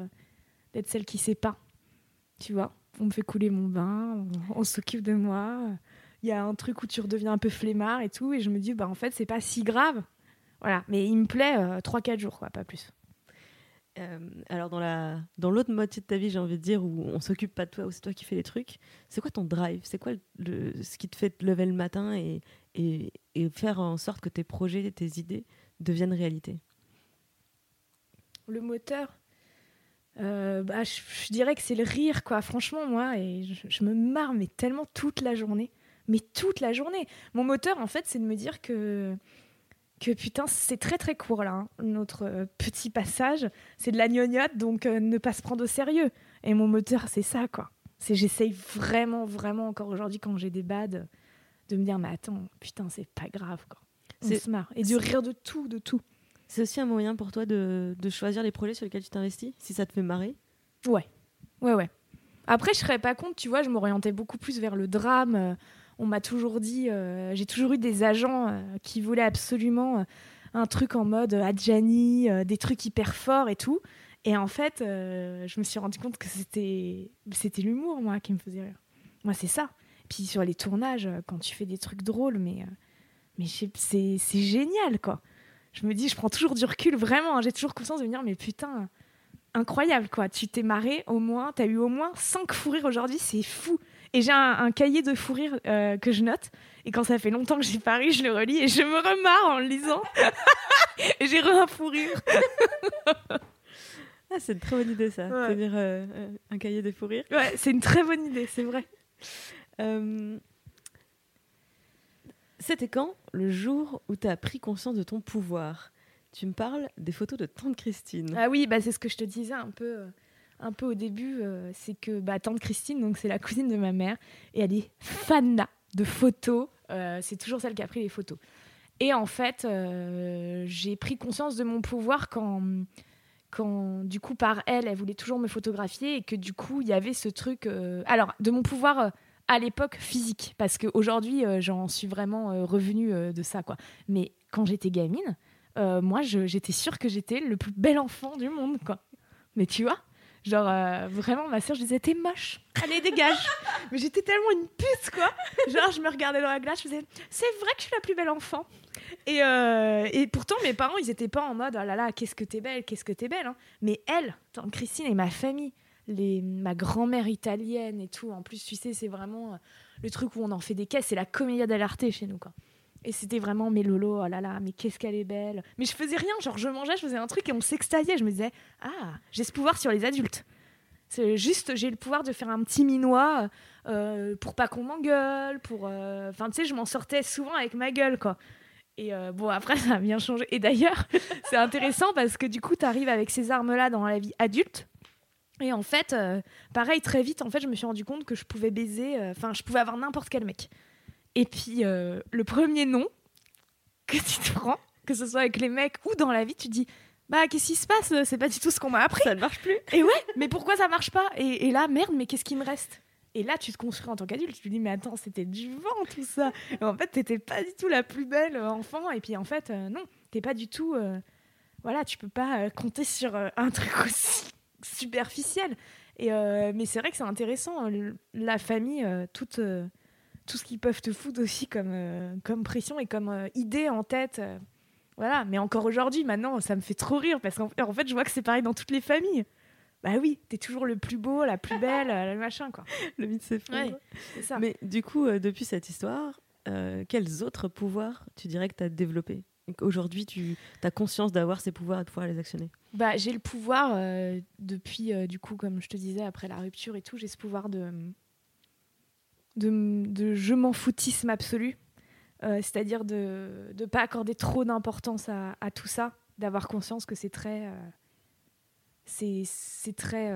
d'être celle qui sait pas. Tu vois, on me fait couler mon bain, on, on s'occupe de moi. Il y a un truc où tu redeviens un peu flemmard et tout, et je me dis bah en fait, c'est pas si grave. Voilà, mais il me plaît 3-4 jours, quoi, pas plus. Euh, alors dans la dans l'autre moitié de ta vie, j'ai envie de dire où on s'occupe pas de toi, où c'est toi qui fais les trucs. C'est quoi ton drive? C'est quoi le, ce qui te fait te lever le matin et, et, et faire en sorte que tes projets, tes idées deviennent réalité? Le moteur, euh, bah, je, je dirais que c'est le rire, quoi. Franchement, moi, et je, je me marre, mais tellement toute la journée. Mais toute la journée. Mon moteur, en fait, c'est de me dire que, que putain, c'est très très court, là, hein, notre euh, petit passage. C'est de la gnognotte, donc euh, ne pas se prendre au sérieux. Et mon moteur, c'est ça, quoi. C'est j'essaye vraiment, vraiment, encore aujourd'hui, quand j'ai des bads, de me dire, mais attends, putain, c'est pas grave, quoi. On C'est- se marre. Et de rire de tout, de tout. C'est aussi un moyen pour toi de, de choisir les projets sur lesquels tu t'investis, si ça te fait marrer? Ouais, ouais, ouais. Après, je serais pas contre, tu vois, je m'orientais beaucoup plus vers le drame. On m'a toujours dit, euh, j'ai toujours eu des agents euh, qui voulaient absolument euh, un truc en mode Adjani, des trucs hyper forts et tout. Et en fait, je me suis rendu compte que c'était, c'était l'humour, moi, qui me faisait rire. Moi, c'est ça. Puis sur les tournages, quand tu fais des trucs drôles, mais, mais c'est génial, quoi. Je me dis, je prends toujours du recul, vraiment. hein, j'ai toujours conscience de me dire, mais putain, incroyable quoi. Tu t'es marré au moins, t'as eu au moins 5 fous rires aujourd'hui, c'est fou. Et j'ai un, un cahier de fous rires euh, que je note. Et quand ça fait longtemps que j'ai pas ri, je le relis et je me remarre en le lisant. et j'ai re un fou rire. Ah, c'est une très bonne idée ça. Ouais. C'est-à-dire euh, euh, un cahier des fous rires. Ouais, c'est une très bonne idée, c'est vrai. Euh, C'était quand le jour où tu as pris conscience de ton pouvoir? Tu me parles des photos de Tante Christine. Ah oui, bah c'est ce que je te disais un peu, euh, un peu au début, euh, c'est que bah, tante Christine, donc c'est la cousine de ma mère, et elle est fan de photos. euh, c'est toujours celle qui a pris les photos. Et en fait, j'ai pris conscience de mon pouvoir quand, quand, du coup, par elle, elle voulait toujours me photographier et que du coup, il y avait ce truc. alors, de mon pouvoir. À l'époque physique, parce qu'aujourd'hui, euh, j'en suis vraiment euh, revenue euh, de ça. quoi. Mais quand j'étais gamine, euh, moi, j'étais sûre que j'étais le plus bel enfant du monde, quoi. Mais tu vois, genre, euh, vraiment, ma soeur, je disais, t'es moche, allez, dégage. Mais j'étais tellement une pute, quoi. Genre, je me regardais dans la glace, je faisais, c'est vrai que je suis la plus belle enfant. Et, et pourtant, mes parents, ils étaient pas en mode, oh là là, qu'est-ce que t'es belle, qu'est-ce que t'es belle. hein. Mais elle, Christine et ma famille, les, ma grand-mère italienne et tout, en plus, tu sais, c'est vraiment euh, le truc où on en fait des caisses, c'est la commedia dell'arte chez nous, quoi. Et c'était vraiment mes Lolo, oh là là, mais qu'est-ce qu'elle est belle. Mais je faisais rien, genre je mangeais, je faisais un truc et on s'extasiait. Je me disais, ah, j'ai ce pouvoir sur les adultes. C'est juste, j'ai le pouvoir de faire un petit minois euh, pour pas qu'on m'engueule, pour. euh, Enfin, tu sais, je m'en sortais souvent avec ma gueule, quoi. Et bon, après, ça a bien changé. Et d'ailleurs, c'est intéressant parce que du coup, tu arrives avec ces armes-là dans la vie adulte. Et en fait, euh, pareil, très vite, en fait, je me suis rendu compte que je pouvais baiser, euh, enfin, je pouvais avoir n'importe quel mec. Et puis, euh, le premier nom que tu te prends, que ce soit avec les mecs ou dans la vie, tu te dis Bah, qu'est-ce qui se passe? C'est pas du tout ce qu'on m'a appris. Ça ne marche plus. Et ouais, mais pourquoi ça marche pas? Et, et là, merde, mais qu'est-ce qui me reste? Et là, tu te construis en tant qu'adulte. Tu te dis Mais attends, c'était du vent tout ça. Et en fait, t'étais pas du tout la plus belle enfant. Et puis, en fait, non, t'es pas du tout. voilà, tu peux pas compter sur un truc aussi superficiel. Et, euh, mais c'est vrai que c'est intéressant, euh, la famille, euh, toute, euh, tout ce qu'ils peuvent te foutre aussi comme, comme pression et comme idée en tête. voilà, mais encore aujourd'hui, maintenant, ça me fait trop rire parce qu'en en fait, je vois que c'est pareil dans toutes les familles. Bah oui, t'es toujours le plus beau, la plus belle, le machin, quoi. Le mythe s'effondre. Ouais. Mais du coup, euh, depuis cette histoire, euh, quels autres pouvoirs tu dirais que tu as qu'Aujourd'hui, tu as conscience d'avoir ces pouvoirs et de pouvoir les actionner. Bah, j'ai le pouvoir, euh, depuis, euh, du coup, comme je te disais, après la rupture et tout, j'ai ce pouvoir de, de, je m'en foutisme absolu. Euh, C'est-à-dire de ne pas accorder trop d'importance à, tout ça, d'avoir conscience que c'est très, c'est très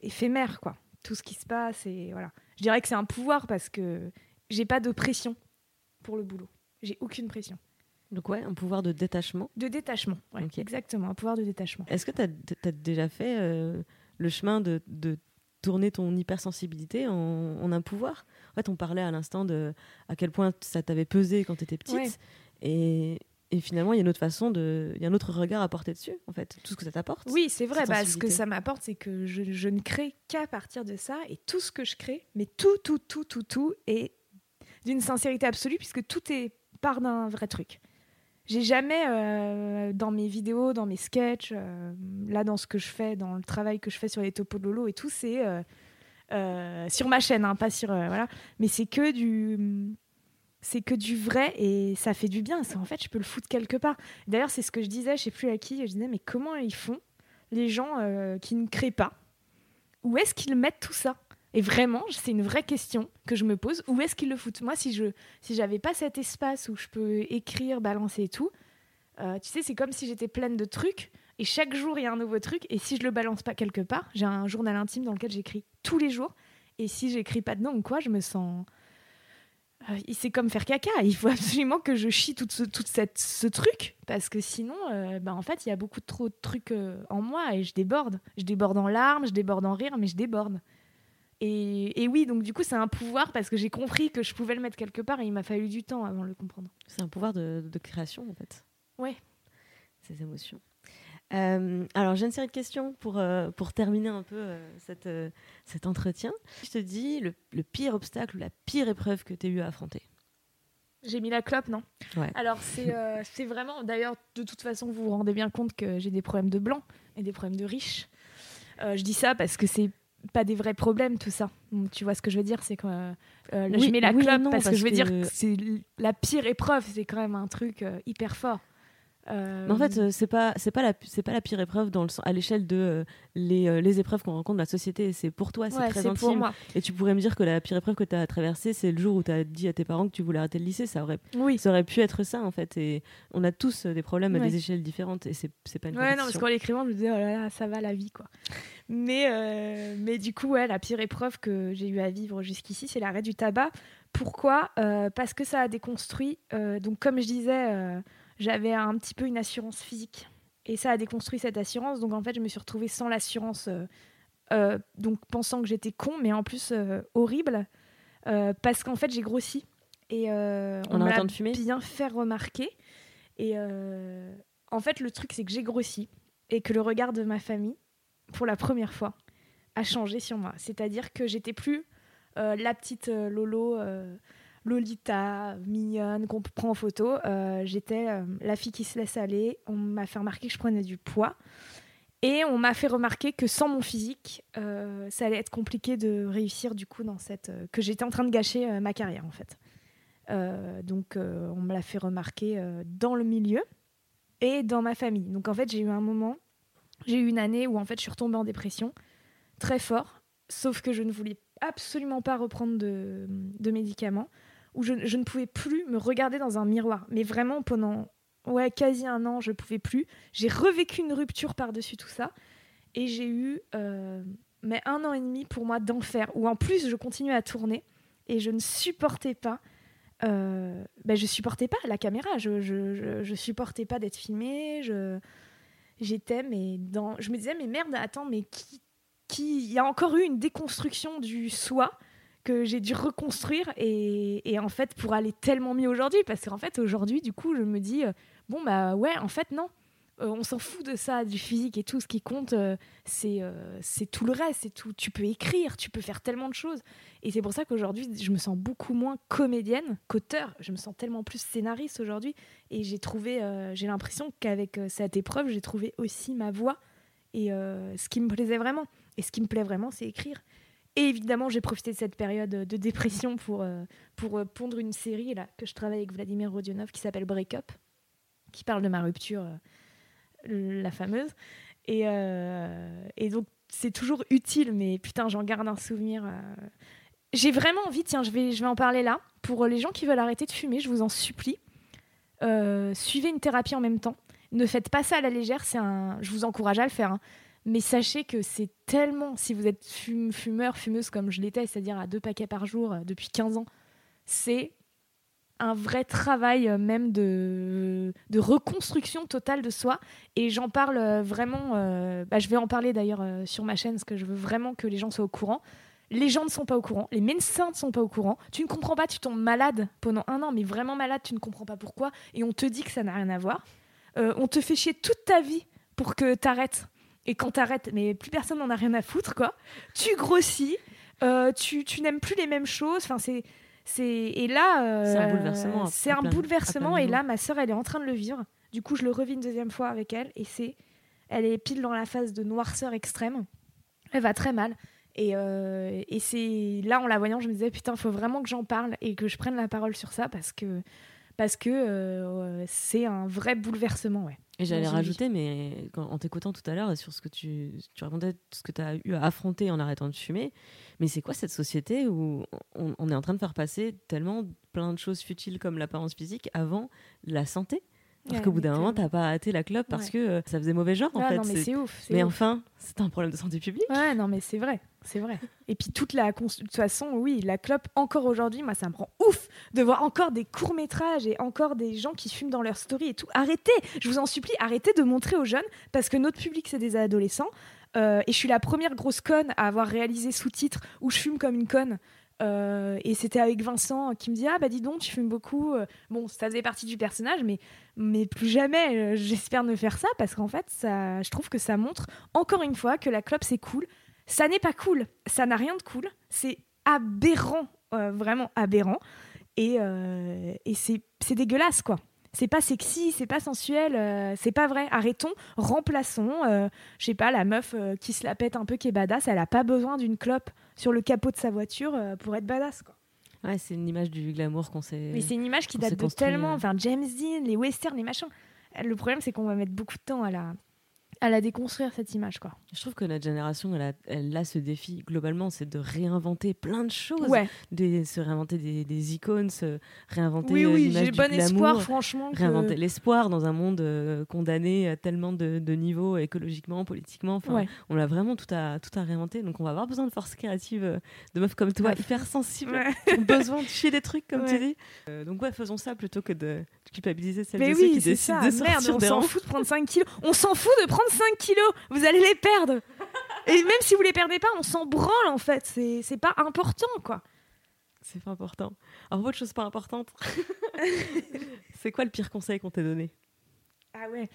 éphémère, quoi. Tout ce qui se passe, et voilà. Je dirais que c'est un pouvoir parce que j'ai pas de pression pour le boulot. J'ai aucune pression. Donc ouais, un pouvoir de détachement. De détachement, ouais, exactement, un pouvoir de détachement. Est-ce que tu as, déjà fait euh, le chemin de, de tourner ton hypersensibilité en, en un pouvoir? En fait, on parlait à l'instant de à quel point ça t'avait pesé quand tu étais petite. Ouais. Et et finalement, il y a une autre façon de. Il y a un autre regard à porter dessus, en fait. Tout ce que ça t'apporte. Oui, c'est vrai. Bah, ce que ça m'apporte, c'est que je, je ne crée qu'à partir de ça. Et tout ce que je crée, mais tout, tout, tout, tout, tout est d'une sincérité absolue, puisque tout est part d'un vrai truc. J'ai jamais, euh, dans mes vidéos, dans mes sketchs, euh, là, dans ce que je fais, dans le travail que je fais sur les topos de Lolo et tout, c'est euh, sur ma chaîne, hein, pas sur. voilà. Mais c'est que du. C'est que du vrai et ça fait du bien. En fait, je peux le foutre quelque part. D'ailleurs, c'est ce que je disais, je sais plus à qui. Je disais, mais comment ils font les gens qui ne créent pas? Où est-ce qu'ils mettent tout ça? Et vraiment, c'est une vraie question que je me pose. Où est-ce qu'ils le foutent? Moi, si je si j'avais pas cet espace où je peux écrire, balancer et tout, euh, tu sais, c'est comme si j'étais pleine de trucs et chaque jour il y a un nouveau truc. Et si je le balance pas quelque part, j'ai un journal intime dans lequel j'écris tous les jours. Et si j'écris pas dedans ou quoi, je me sens euh, c'est comme faire caca. Il faut absolument que je chie tout ce, cette, ce truc parce que sinon, euh, bah, en fait, il y a beaucoup trop de trucs en moi et je déborde. Je déborde en larmes, je déborde en rire, mais je déborde. Et, et oui, donc du coup, c'est un pouvoir parce que j'ai compris que je pouvais le mettre quelque part et il m'a fallu du temps avant de le comprendre. C'est un pouvoir de, de création, en fait. Ouais. Ces émotions. Euh, alors, j'ai une série de questions pour, euh, pour terminer un peu euh, cette, cet entretien. Je te dis le, le pire obstacle ou la pire épreuve que tu as eu à affronter? J'ai mis la clope, non? Ouais. Alors, c'est euh, vraiment. D'ailleurs, de toute façon, vous vous rendez bien compte que j'ai des problèmes de blanc et des problèmes de riches. Euh, je dis ça parce que c'est pas des vrais problèmes, tout ça. Donc, tu vois ce que je veux dire C'est que euh, euh, là, Oui, je mets la oui clope non, parce, que je veux dire que- c'est la pire épreuve. C'est quand même un truc euh, hyper fort. Euh, Mais en fait, euh, c'est pas c'est pas la c'est pas la pire épreuve dans le sens- à l'échelle de euh, les, euh, les épreuves qu'on rencontre dans la société. C'est pour toi, c'est ouais, très intime. pour moi. Et tu pourrais me dire que la pire épreuve que tu as traversée, c'est le jour où tu as dit à tes parents que tu voulais arrêter le lycée. Ça aurait Oui. ça aurait pu être ça en fait. Et on a tous euh, des problèmes à des échelles différentes. Et c'est c'est pas une Ouais, non, parce qu'en l'écrivant, je me disais, oh là là, ça va la vie, quoi. Mais, euh, mais du coup, ouais, la pire épreuve que j'ai eu à vivre jusqu'ici, c'est l'arrêt du tabac. Pourquoi? Euh, Parce que ça a déconstruit. euh, donc, comme je disais, euh, j'avais un petit peu une assurance physique. Et ça a déconstruit cette assurance. Donc, en fait, je me suis retrouvée sans l'assurance. euh, euh, donc, pensant que j'étais con, mais en plus euh, horrible. parce qu'en fait, j'ai grossi. Et on arrêtant de fumer? bien fait remarquer. Et en fait, le truc, c'est que j'ai grossi et que le regard de ma famille, pour la première fois, a changé sur moi. C'est-à-dire que j'étais plus la petite Lolo, Lolita, mignonne, qu'on prend en photo. Euh, J'étais euh, la fille qui se laisse aller. On m'a fait remarquer que je prenais du poids. Et on m'a fait remarquer que sans mon physique, euh, ça allait être compliqué de réussir du coup dans cette... que j'étais en train de gâcher ma carrière en fait. Donc on me l'a fait remarquer dans le milieu et dans ma famille. Donc en fait j'ai eu un moment, j'ai eu une année où en fait je suis retombée en dépression très fort, sauf que je ne voulais absolument pas reprendre de médicaments, où je, ne pouvais plus me regarder dans un miroir. Mais vraiment pendant ouais quasi un an je pouvais plus. J'ai revécu une rupture par-dessus tout ça et j'ai eu euh, mais un an et demi pour moi d'enfer où en plus je continuais à tourner et je ne supportais pas euh, ben, je supportais pas la caméra, je, je supportais pas d'être filmée, je j'étais mais dans je me disais mais merde attends mais qui qui il y a encore eu une déconstruction du soi que j'ai dû reconstruire et, en fait pour aller tellement mieux aujourd'hui parce qu'en fait aujourd'hui du coup je me dis euh, bon bah ouais en fait non. Euh, on s'en fout de ça du physique et tout. Ce qui compte euh, c'est c'est tout le reste c'est tout. Tu peux écrire tu peux faire tellement de choses. Et c'est pour ça qu'aujourd'hui je me sens beaucoup moins comédienne qu'auteur. Je me sens tellement plus scénariste aujourd'hui. Et j'ai trouvé j'ai l'impression qu'avec cette épreuve j'ai trouvé aussi ma voix. Et ce qui me plaisait vraiment. Et ce qui me plaît vraiment c'est écrire et évidemment, j'ai profité de cette période de dépression pour, euh, pour euh, pondre une série là, que je travaille avec Vladimir Rodionov qui s'appelle Break Up, qui parle de ma rupture, euh, la fameuse. Et, donc, c'est toujours utile, mais putain, j'en garde un souvenir. J'ai vraiment envie, tiens, je vais, je vais en parler là. Pour les gens qui veulent arrêter de fumer, je vous en supplie, suivez une thérapie en même temps. Ne faites pas ça à la légère, un... je vous encourage à le faire. hein. Mais sachez que c'est tellement, si vous êtes fum- fumeur, fumeuse comme je l'étais, c'est-à-dire à deux paquets par jour euh, depuis 15 ans, c'est un vrai travail euh, même de, reconstruction totale de soi. Et j'en parle euh, vraiment, bah, je vais en parler d'ailleurs sur ma chaîne, parce que je veux vraiment que les gens soient au courant. les gens ne sont pas au courant, les médecins ne sont pas au courant, tu ne comprends pas, tu tombes malade pendant un an, mais vraiment malade, tu ne comprends pas pourquoi, et on te dit que ça n'a rien à voir. On te fait chier toute ta vie pour que t'arrêtes. Et quand t'arrêtes, mais plus personne n'en a rien à foutre, quoi. Tu grossis, euh, tu, tu n'aimes plus les mêmes choses. Enfin, c'est, c'est et là, euh, C'est un bouleversement C'est un plein- bouleversement. Et là, ma sœur, elle est en train de le vivre. Du coup, je le revis une deuxième fois avec elle, et c'est, elle est pile dans la phase de noirceur extrême. Elle va très mal. Et, euh, et c'est là, en la voyant, je me disais putain, faut vraiment que j'en parle et que je prenne la parole sur ça parce que parce que euh, c'est un vrai bouleversement, ouais. Et j'allais rajouter, mais quand- en t'écoutant tout à l'heure sur ce que tu, tu racontais, ce que tu as eu à affronter en arrêtant de fumer, mais c'est quoi cette société où on, on est en train de faire passer tellement plein de choses futiles comme l'apparence physique avant la santé? Alors qu'au bout d'un moment, t'as pas arrêté la clope parce que euh, ça faisait mauvais genre en fait. non, mais C'est- ouf. mais enfin, c'est un problème de santé publique. Ouais, non, mais c'est vrai, c'est vrai. Et puis toute la de toute façon, oui, la clope encore aujourd'hui, moi ça me rend ouf de voir encore des courts métrages et encore des gens qui fument dans leur story et tout. Arrêtez, je vous en supplie, arrêtez de montrer aux jeunes parce que notre public c'est des adolescents. Euh, et je suis la première grosse conne à avoir réalisé sous-titres où je fume comme une conne. Euh, et c'était avec Vincent qui me dit ah bah dis donc tu fumes beaucoup Euh, bon ça faisait partie du personnage mais mais plus jamais euh, j'espère ne faire ça parce qu'en fait ça je trouve que ça montre encore une fois que la clope c'est cool ça n'est pas cool, ça n'a rien de cool, c'est aberrant, vraiment aberrant, et, et c'est dégueulasse quoi. C'est pas sexy, c'est pas sensuel, c'est pas vrai. Arrêtons, remplaçons. je sais pas, la meuf qui se la pète un peu, qui est badass, elle pas besoin d'une clope sur le capot de sa voiture euh, pour être badass quoi. Ouais, c'est une image du glamour qu'on s'est. Mais c'est une image qui date de tellement. euh. Enfin, James Dean, les westerns, les machins. Le problème, c'est qu'on va mettre beaucoup de temps à la, à la déconstruire, cette image, quoi. Je trouve que notre génération, elle a, elle a ce défi globalement, c'est de réinventer plein de choses, Ouais. de se réinventer des, des icônes, se réinventer Oui, euh, oui, l'image j'ai du bon espoir, franchement. que- réinventer l'espoir dans un monde euh, condamné à tellement de, de niveaux écologiquement, politiquement. Enfin, Ouais. on a vraiment tout à, tout à réinventer. Donc, on va avoir besoin de force créative euh, de meufs comme toi, hyper sensibles, qui ont besoin de chier des trucs, comme tu dis. Euh, donc, ouais, faisons ça plutôt que de culpabiliser celles Mais et ceux oui, qui décident ça. de sortir Merde, on s'en fout de prendre 5 kilos. On s'en fout de prendre 5 kilos. Vous allez les perdre. Et même si vous les perdez pas, on s'en branle en fait. C'est pas important quoi. C'est pas important. Alors, autre chose pas importante. c'est quoi le pire conseil qu'on t'ait donné? Ah ouais.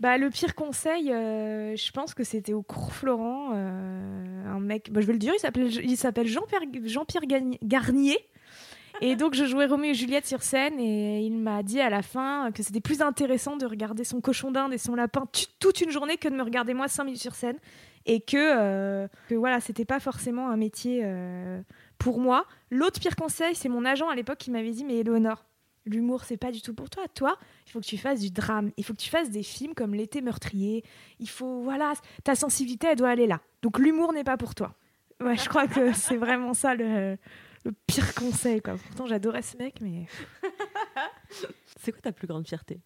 Bah, le pire conseil, euh, je pense que c'était au cours Florent. euh, un mec, bah, je vais le dire, il s'appelle Jean-Pierre Gagn- Garnier. Et donc, je jouais Roméo et Juliette sur scène et il m'a dit à la fin que c'était plus intéressant de regarder son cochon d'Inde et son lapin toute une journée que de me regarder moi 5 minutes sur scène. Et que, euh, que voilà, c'était pas forcément un métier euh, pour moi. L'autre pire conseil, c'est mon agent à l'époque qui m'avait dit Mais Eleonore, l'humour, c'est pas du tout pour toi. Toi, il faut que tu fasses du drame. Il faut que tu fasses des films comme L'été meurtrier. Il faut, voilà, ta sensibilité, elle doit aller là. Donc l'humour n'est pas pour toi. Ouais, je crois que c'est vraiment ça le, le pire conseil. Quoi. Pourtant, j'adorais ce mec, mais. C'est quoi ta plus grande fierté?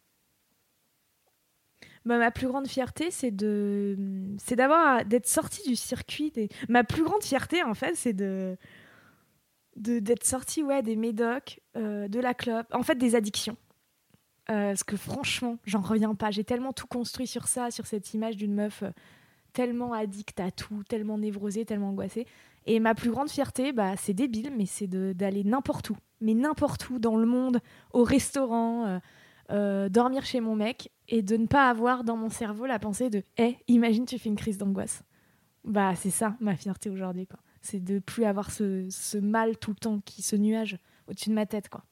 Bah, ma plus grande fierté, c'est de, c'est d'avoir, d'être sortie du circuit. Des... Ma plus grande fierté, en fait, c'est de, de d'être sortie, ouais, des médocs, euh, de la clope, en fait, des addictions. Euh, parce que franchement, j'en reviens pas. J'ai tellement tout construit sur ça, sur cette image d'une meuf euh, tellement addicte à tout, tellement névrosée, tellement angoissée. Et ma plus grande fierté, bah, c'est débile, mais c'est d'aller n'importe où. Mais n'importe où dans le monde, au restaurant, euh, euh, dormir chez mon mec et de ne pas avoir dans mon cerveau la pensée de Hé, imagine tu fais une crise d'angoisse. Bah, c'est ça ma fierté aujourd'hui. quoi. C'est de plus avoir ce, ce mal tout le temps, qui, ce nuage au-dessus de ma tête. quoi.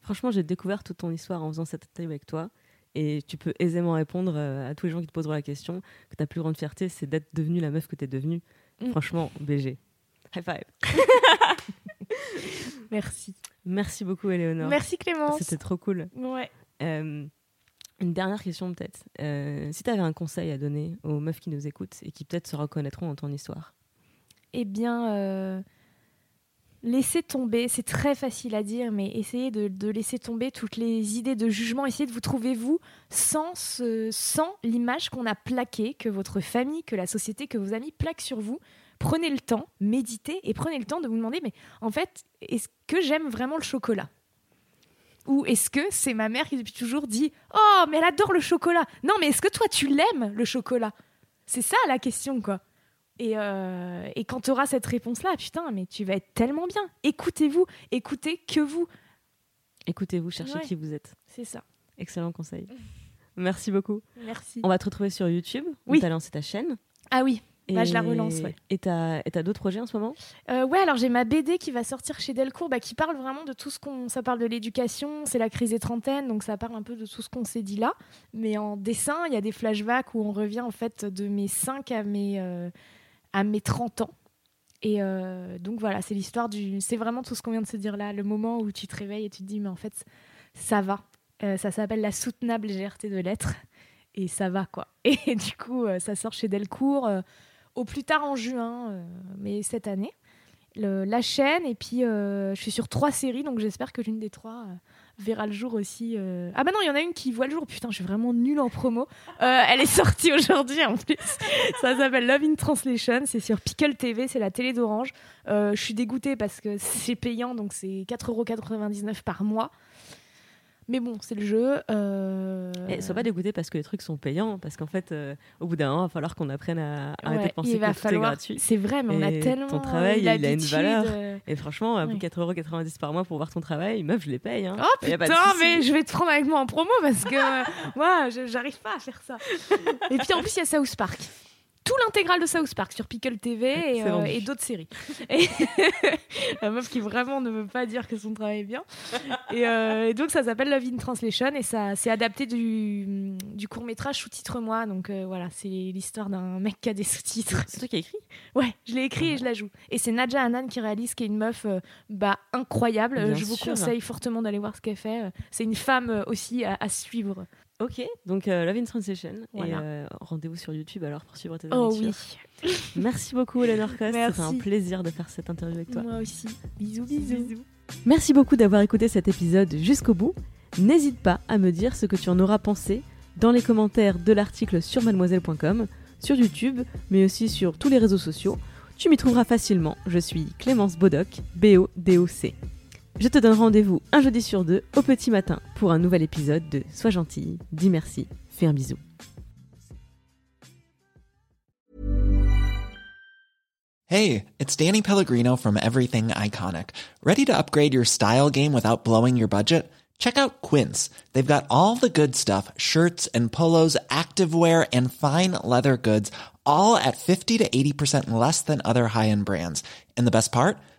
Franchement, j'ai découvert toute ton histoire en faisant cette interview avec toi. Et tu peux aisément répondre euh, à tous les gens qui te poseront la question que ta plus grande fierté, c'est d'être devenue la meuf que tu es devenue. Mm. Franchement, BG. High five. Merci. Merci beaucoup, Éléonore. Merci Clémence. C'était trop cool. Ouais. Euh, une dernière question, peut-être. Euh, si tu avais un conseil à donner aux meufs qui nous écoutent et qui peut-être se reconnaîtront dans ton histoire, Eh bien, euh, laissez tomber, c'est très facile à dire, mais essayez de, de laisser tomber toutes les idées de jugement, essayez de vous trouver vous sans, ce- sans l'image qu'on a plaquée, que votre famille, que la société, que vos amis plaquent sur vous. Prenez le temps, méditez et prenez le temps de vous demander, mais en fait, est-ce que j'aime vraiment le chocolat? Ou est-ce que c'est ma mère qui depuis toujours dit Oh, mais elle adore le chocolat Non, mais est-ce que toi tu l'aimes, le chocolat? C'est ça la question, quoi. Et, euh, et quand tu auras cette réponse-là, putain, mais tu vas être tellement bien. Écoutez-vous, écoutez que vous. Écoutez-vous, cherchez Ouais. qui vous êtes. C'est ça. Excellent conseil. Merci beaucoup. Merci. On va te retrouver sur YouTube. Oui. Tu as lancé ta chaîne. Ah oui. Bah, je la Et- relance, ouais. Et t'as et t'as d'autres projets en ce moment? Euh, ouais, alors j'ai ma BD qui va sortir chez Delcourt, bah, qui parle vraiment de tout ce qu'on. Ça parle de l'éducation, c'est la crise des trentaines, donc ça parle un peu de tout ce qu'on s'est dit là. Mais en dessin, il y a des flashbacks où on revient en fait de mes 5 à mes, euh, à mes 30 ans. Et euh, donc voilà, c'est l'histoire du. C'est vraiment tout ce qu'on vient de se dire là, le moment où tu te réveilles et tu te dis, mais en fait, ça va. Euh, ça s'appelle La soutenable légèreté de l'être. Et ça va, quoi. Et du coup, ça sort chez Delcourt au plus tard en juin, euh, mais cette année. La chaîne, et puis euh, je suis sur trois séries, donc j'espère que l'une des trois euh, verra le jour aussi. Ah bah non, il y en a une qui voit le jour. Putain, je suis vraiment nulle en promo. Elle est sortie aujourd'hui en plus. Ça s'appelle Love in Translation. C'est sur Pickle TV, c'est la télé d'Orange. Je suis dégoûtée parce que c'est payant, donc c'est 4,99€ par mois. Mais bon, c'est le jeu. Euh... Et sois pas dégoûté parce que les trucs sont payants, parce qu'en fait, euh, au bout d'un moment, il va falloir qu'on apprenne à arrêter Ouais, de penser il que va tout est falloir. gratuit. C'est vrai, mais on a tellement. ton travail, il a une valeur. euh, Et franchement, à Ouais. 4,90€ par mois pour voir ton travail, meuf, je les paye. Hein. Oh putain, mais je vais te prendre avec moi en promo parce que euh, moi, j'arrive pas à faire ça. Et puis en plus, il y a South Park. Tout l'intégral de South Park sur Pickle TV et, euh, et d'autres séries. Et la meuf qui vraiment ne veut pas dire que son travail est bien. Et, euh, et donc ça s'appelle Love in Translation et ça c'est adapté du, du court métrage sous-titre-moi. Donc euh, voilà, c'est l'histoire d'un mec qui a des sous-titres. C'est toi qui as écrit? Ouais, je l'ai écrit et je la joue. Et c'est Nadja Hanan qui réalise, qui est une meuf bah, incroyable. Bien je vous sûr. conseille fortement d'aller voir ce qu'elle fait. C'est une femme aussi à, à suivre. Ok, donc euh, Love in Translation. Et Voilà. euh, rendez-vous sur YouTube alors pour suivre tes Oh aventures. oui, Merci beaucoup, Eleanor Coste. C'était un plaisir de faire cette interview avec toi. moi aussi. Bisous, bisous. Merci beaucoup d'avoir écouté cet épisode jusqu'au bout. N'hésite pas à me dire ce que tu en auras pensé dans les commentaires de l'article sur mademoiselle.com, sur YouTube, mais aussi sur tous les réseaux sociaux. Tu m'y trouveras facilement. Je suis Clémence Bodoc, B-O-D-O-C. Je te donne rendez-vous un jeudi sur deux au petit matin pour un nouvel épisode de Sois gentille, dis merci, fais un bisou. Hey, it's Danny Pellegrino from Everything Iconic. Ready to upgrade your style game without blowing your budget? Check out Quince. They've got all the good stuff shirts and polos, activewear, and fine leather goods, all at 50 to 80% less than other high end brands. And the best part?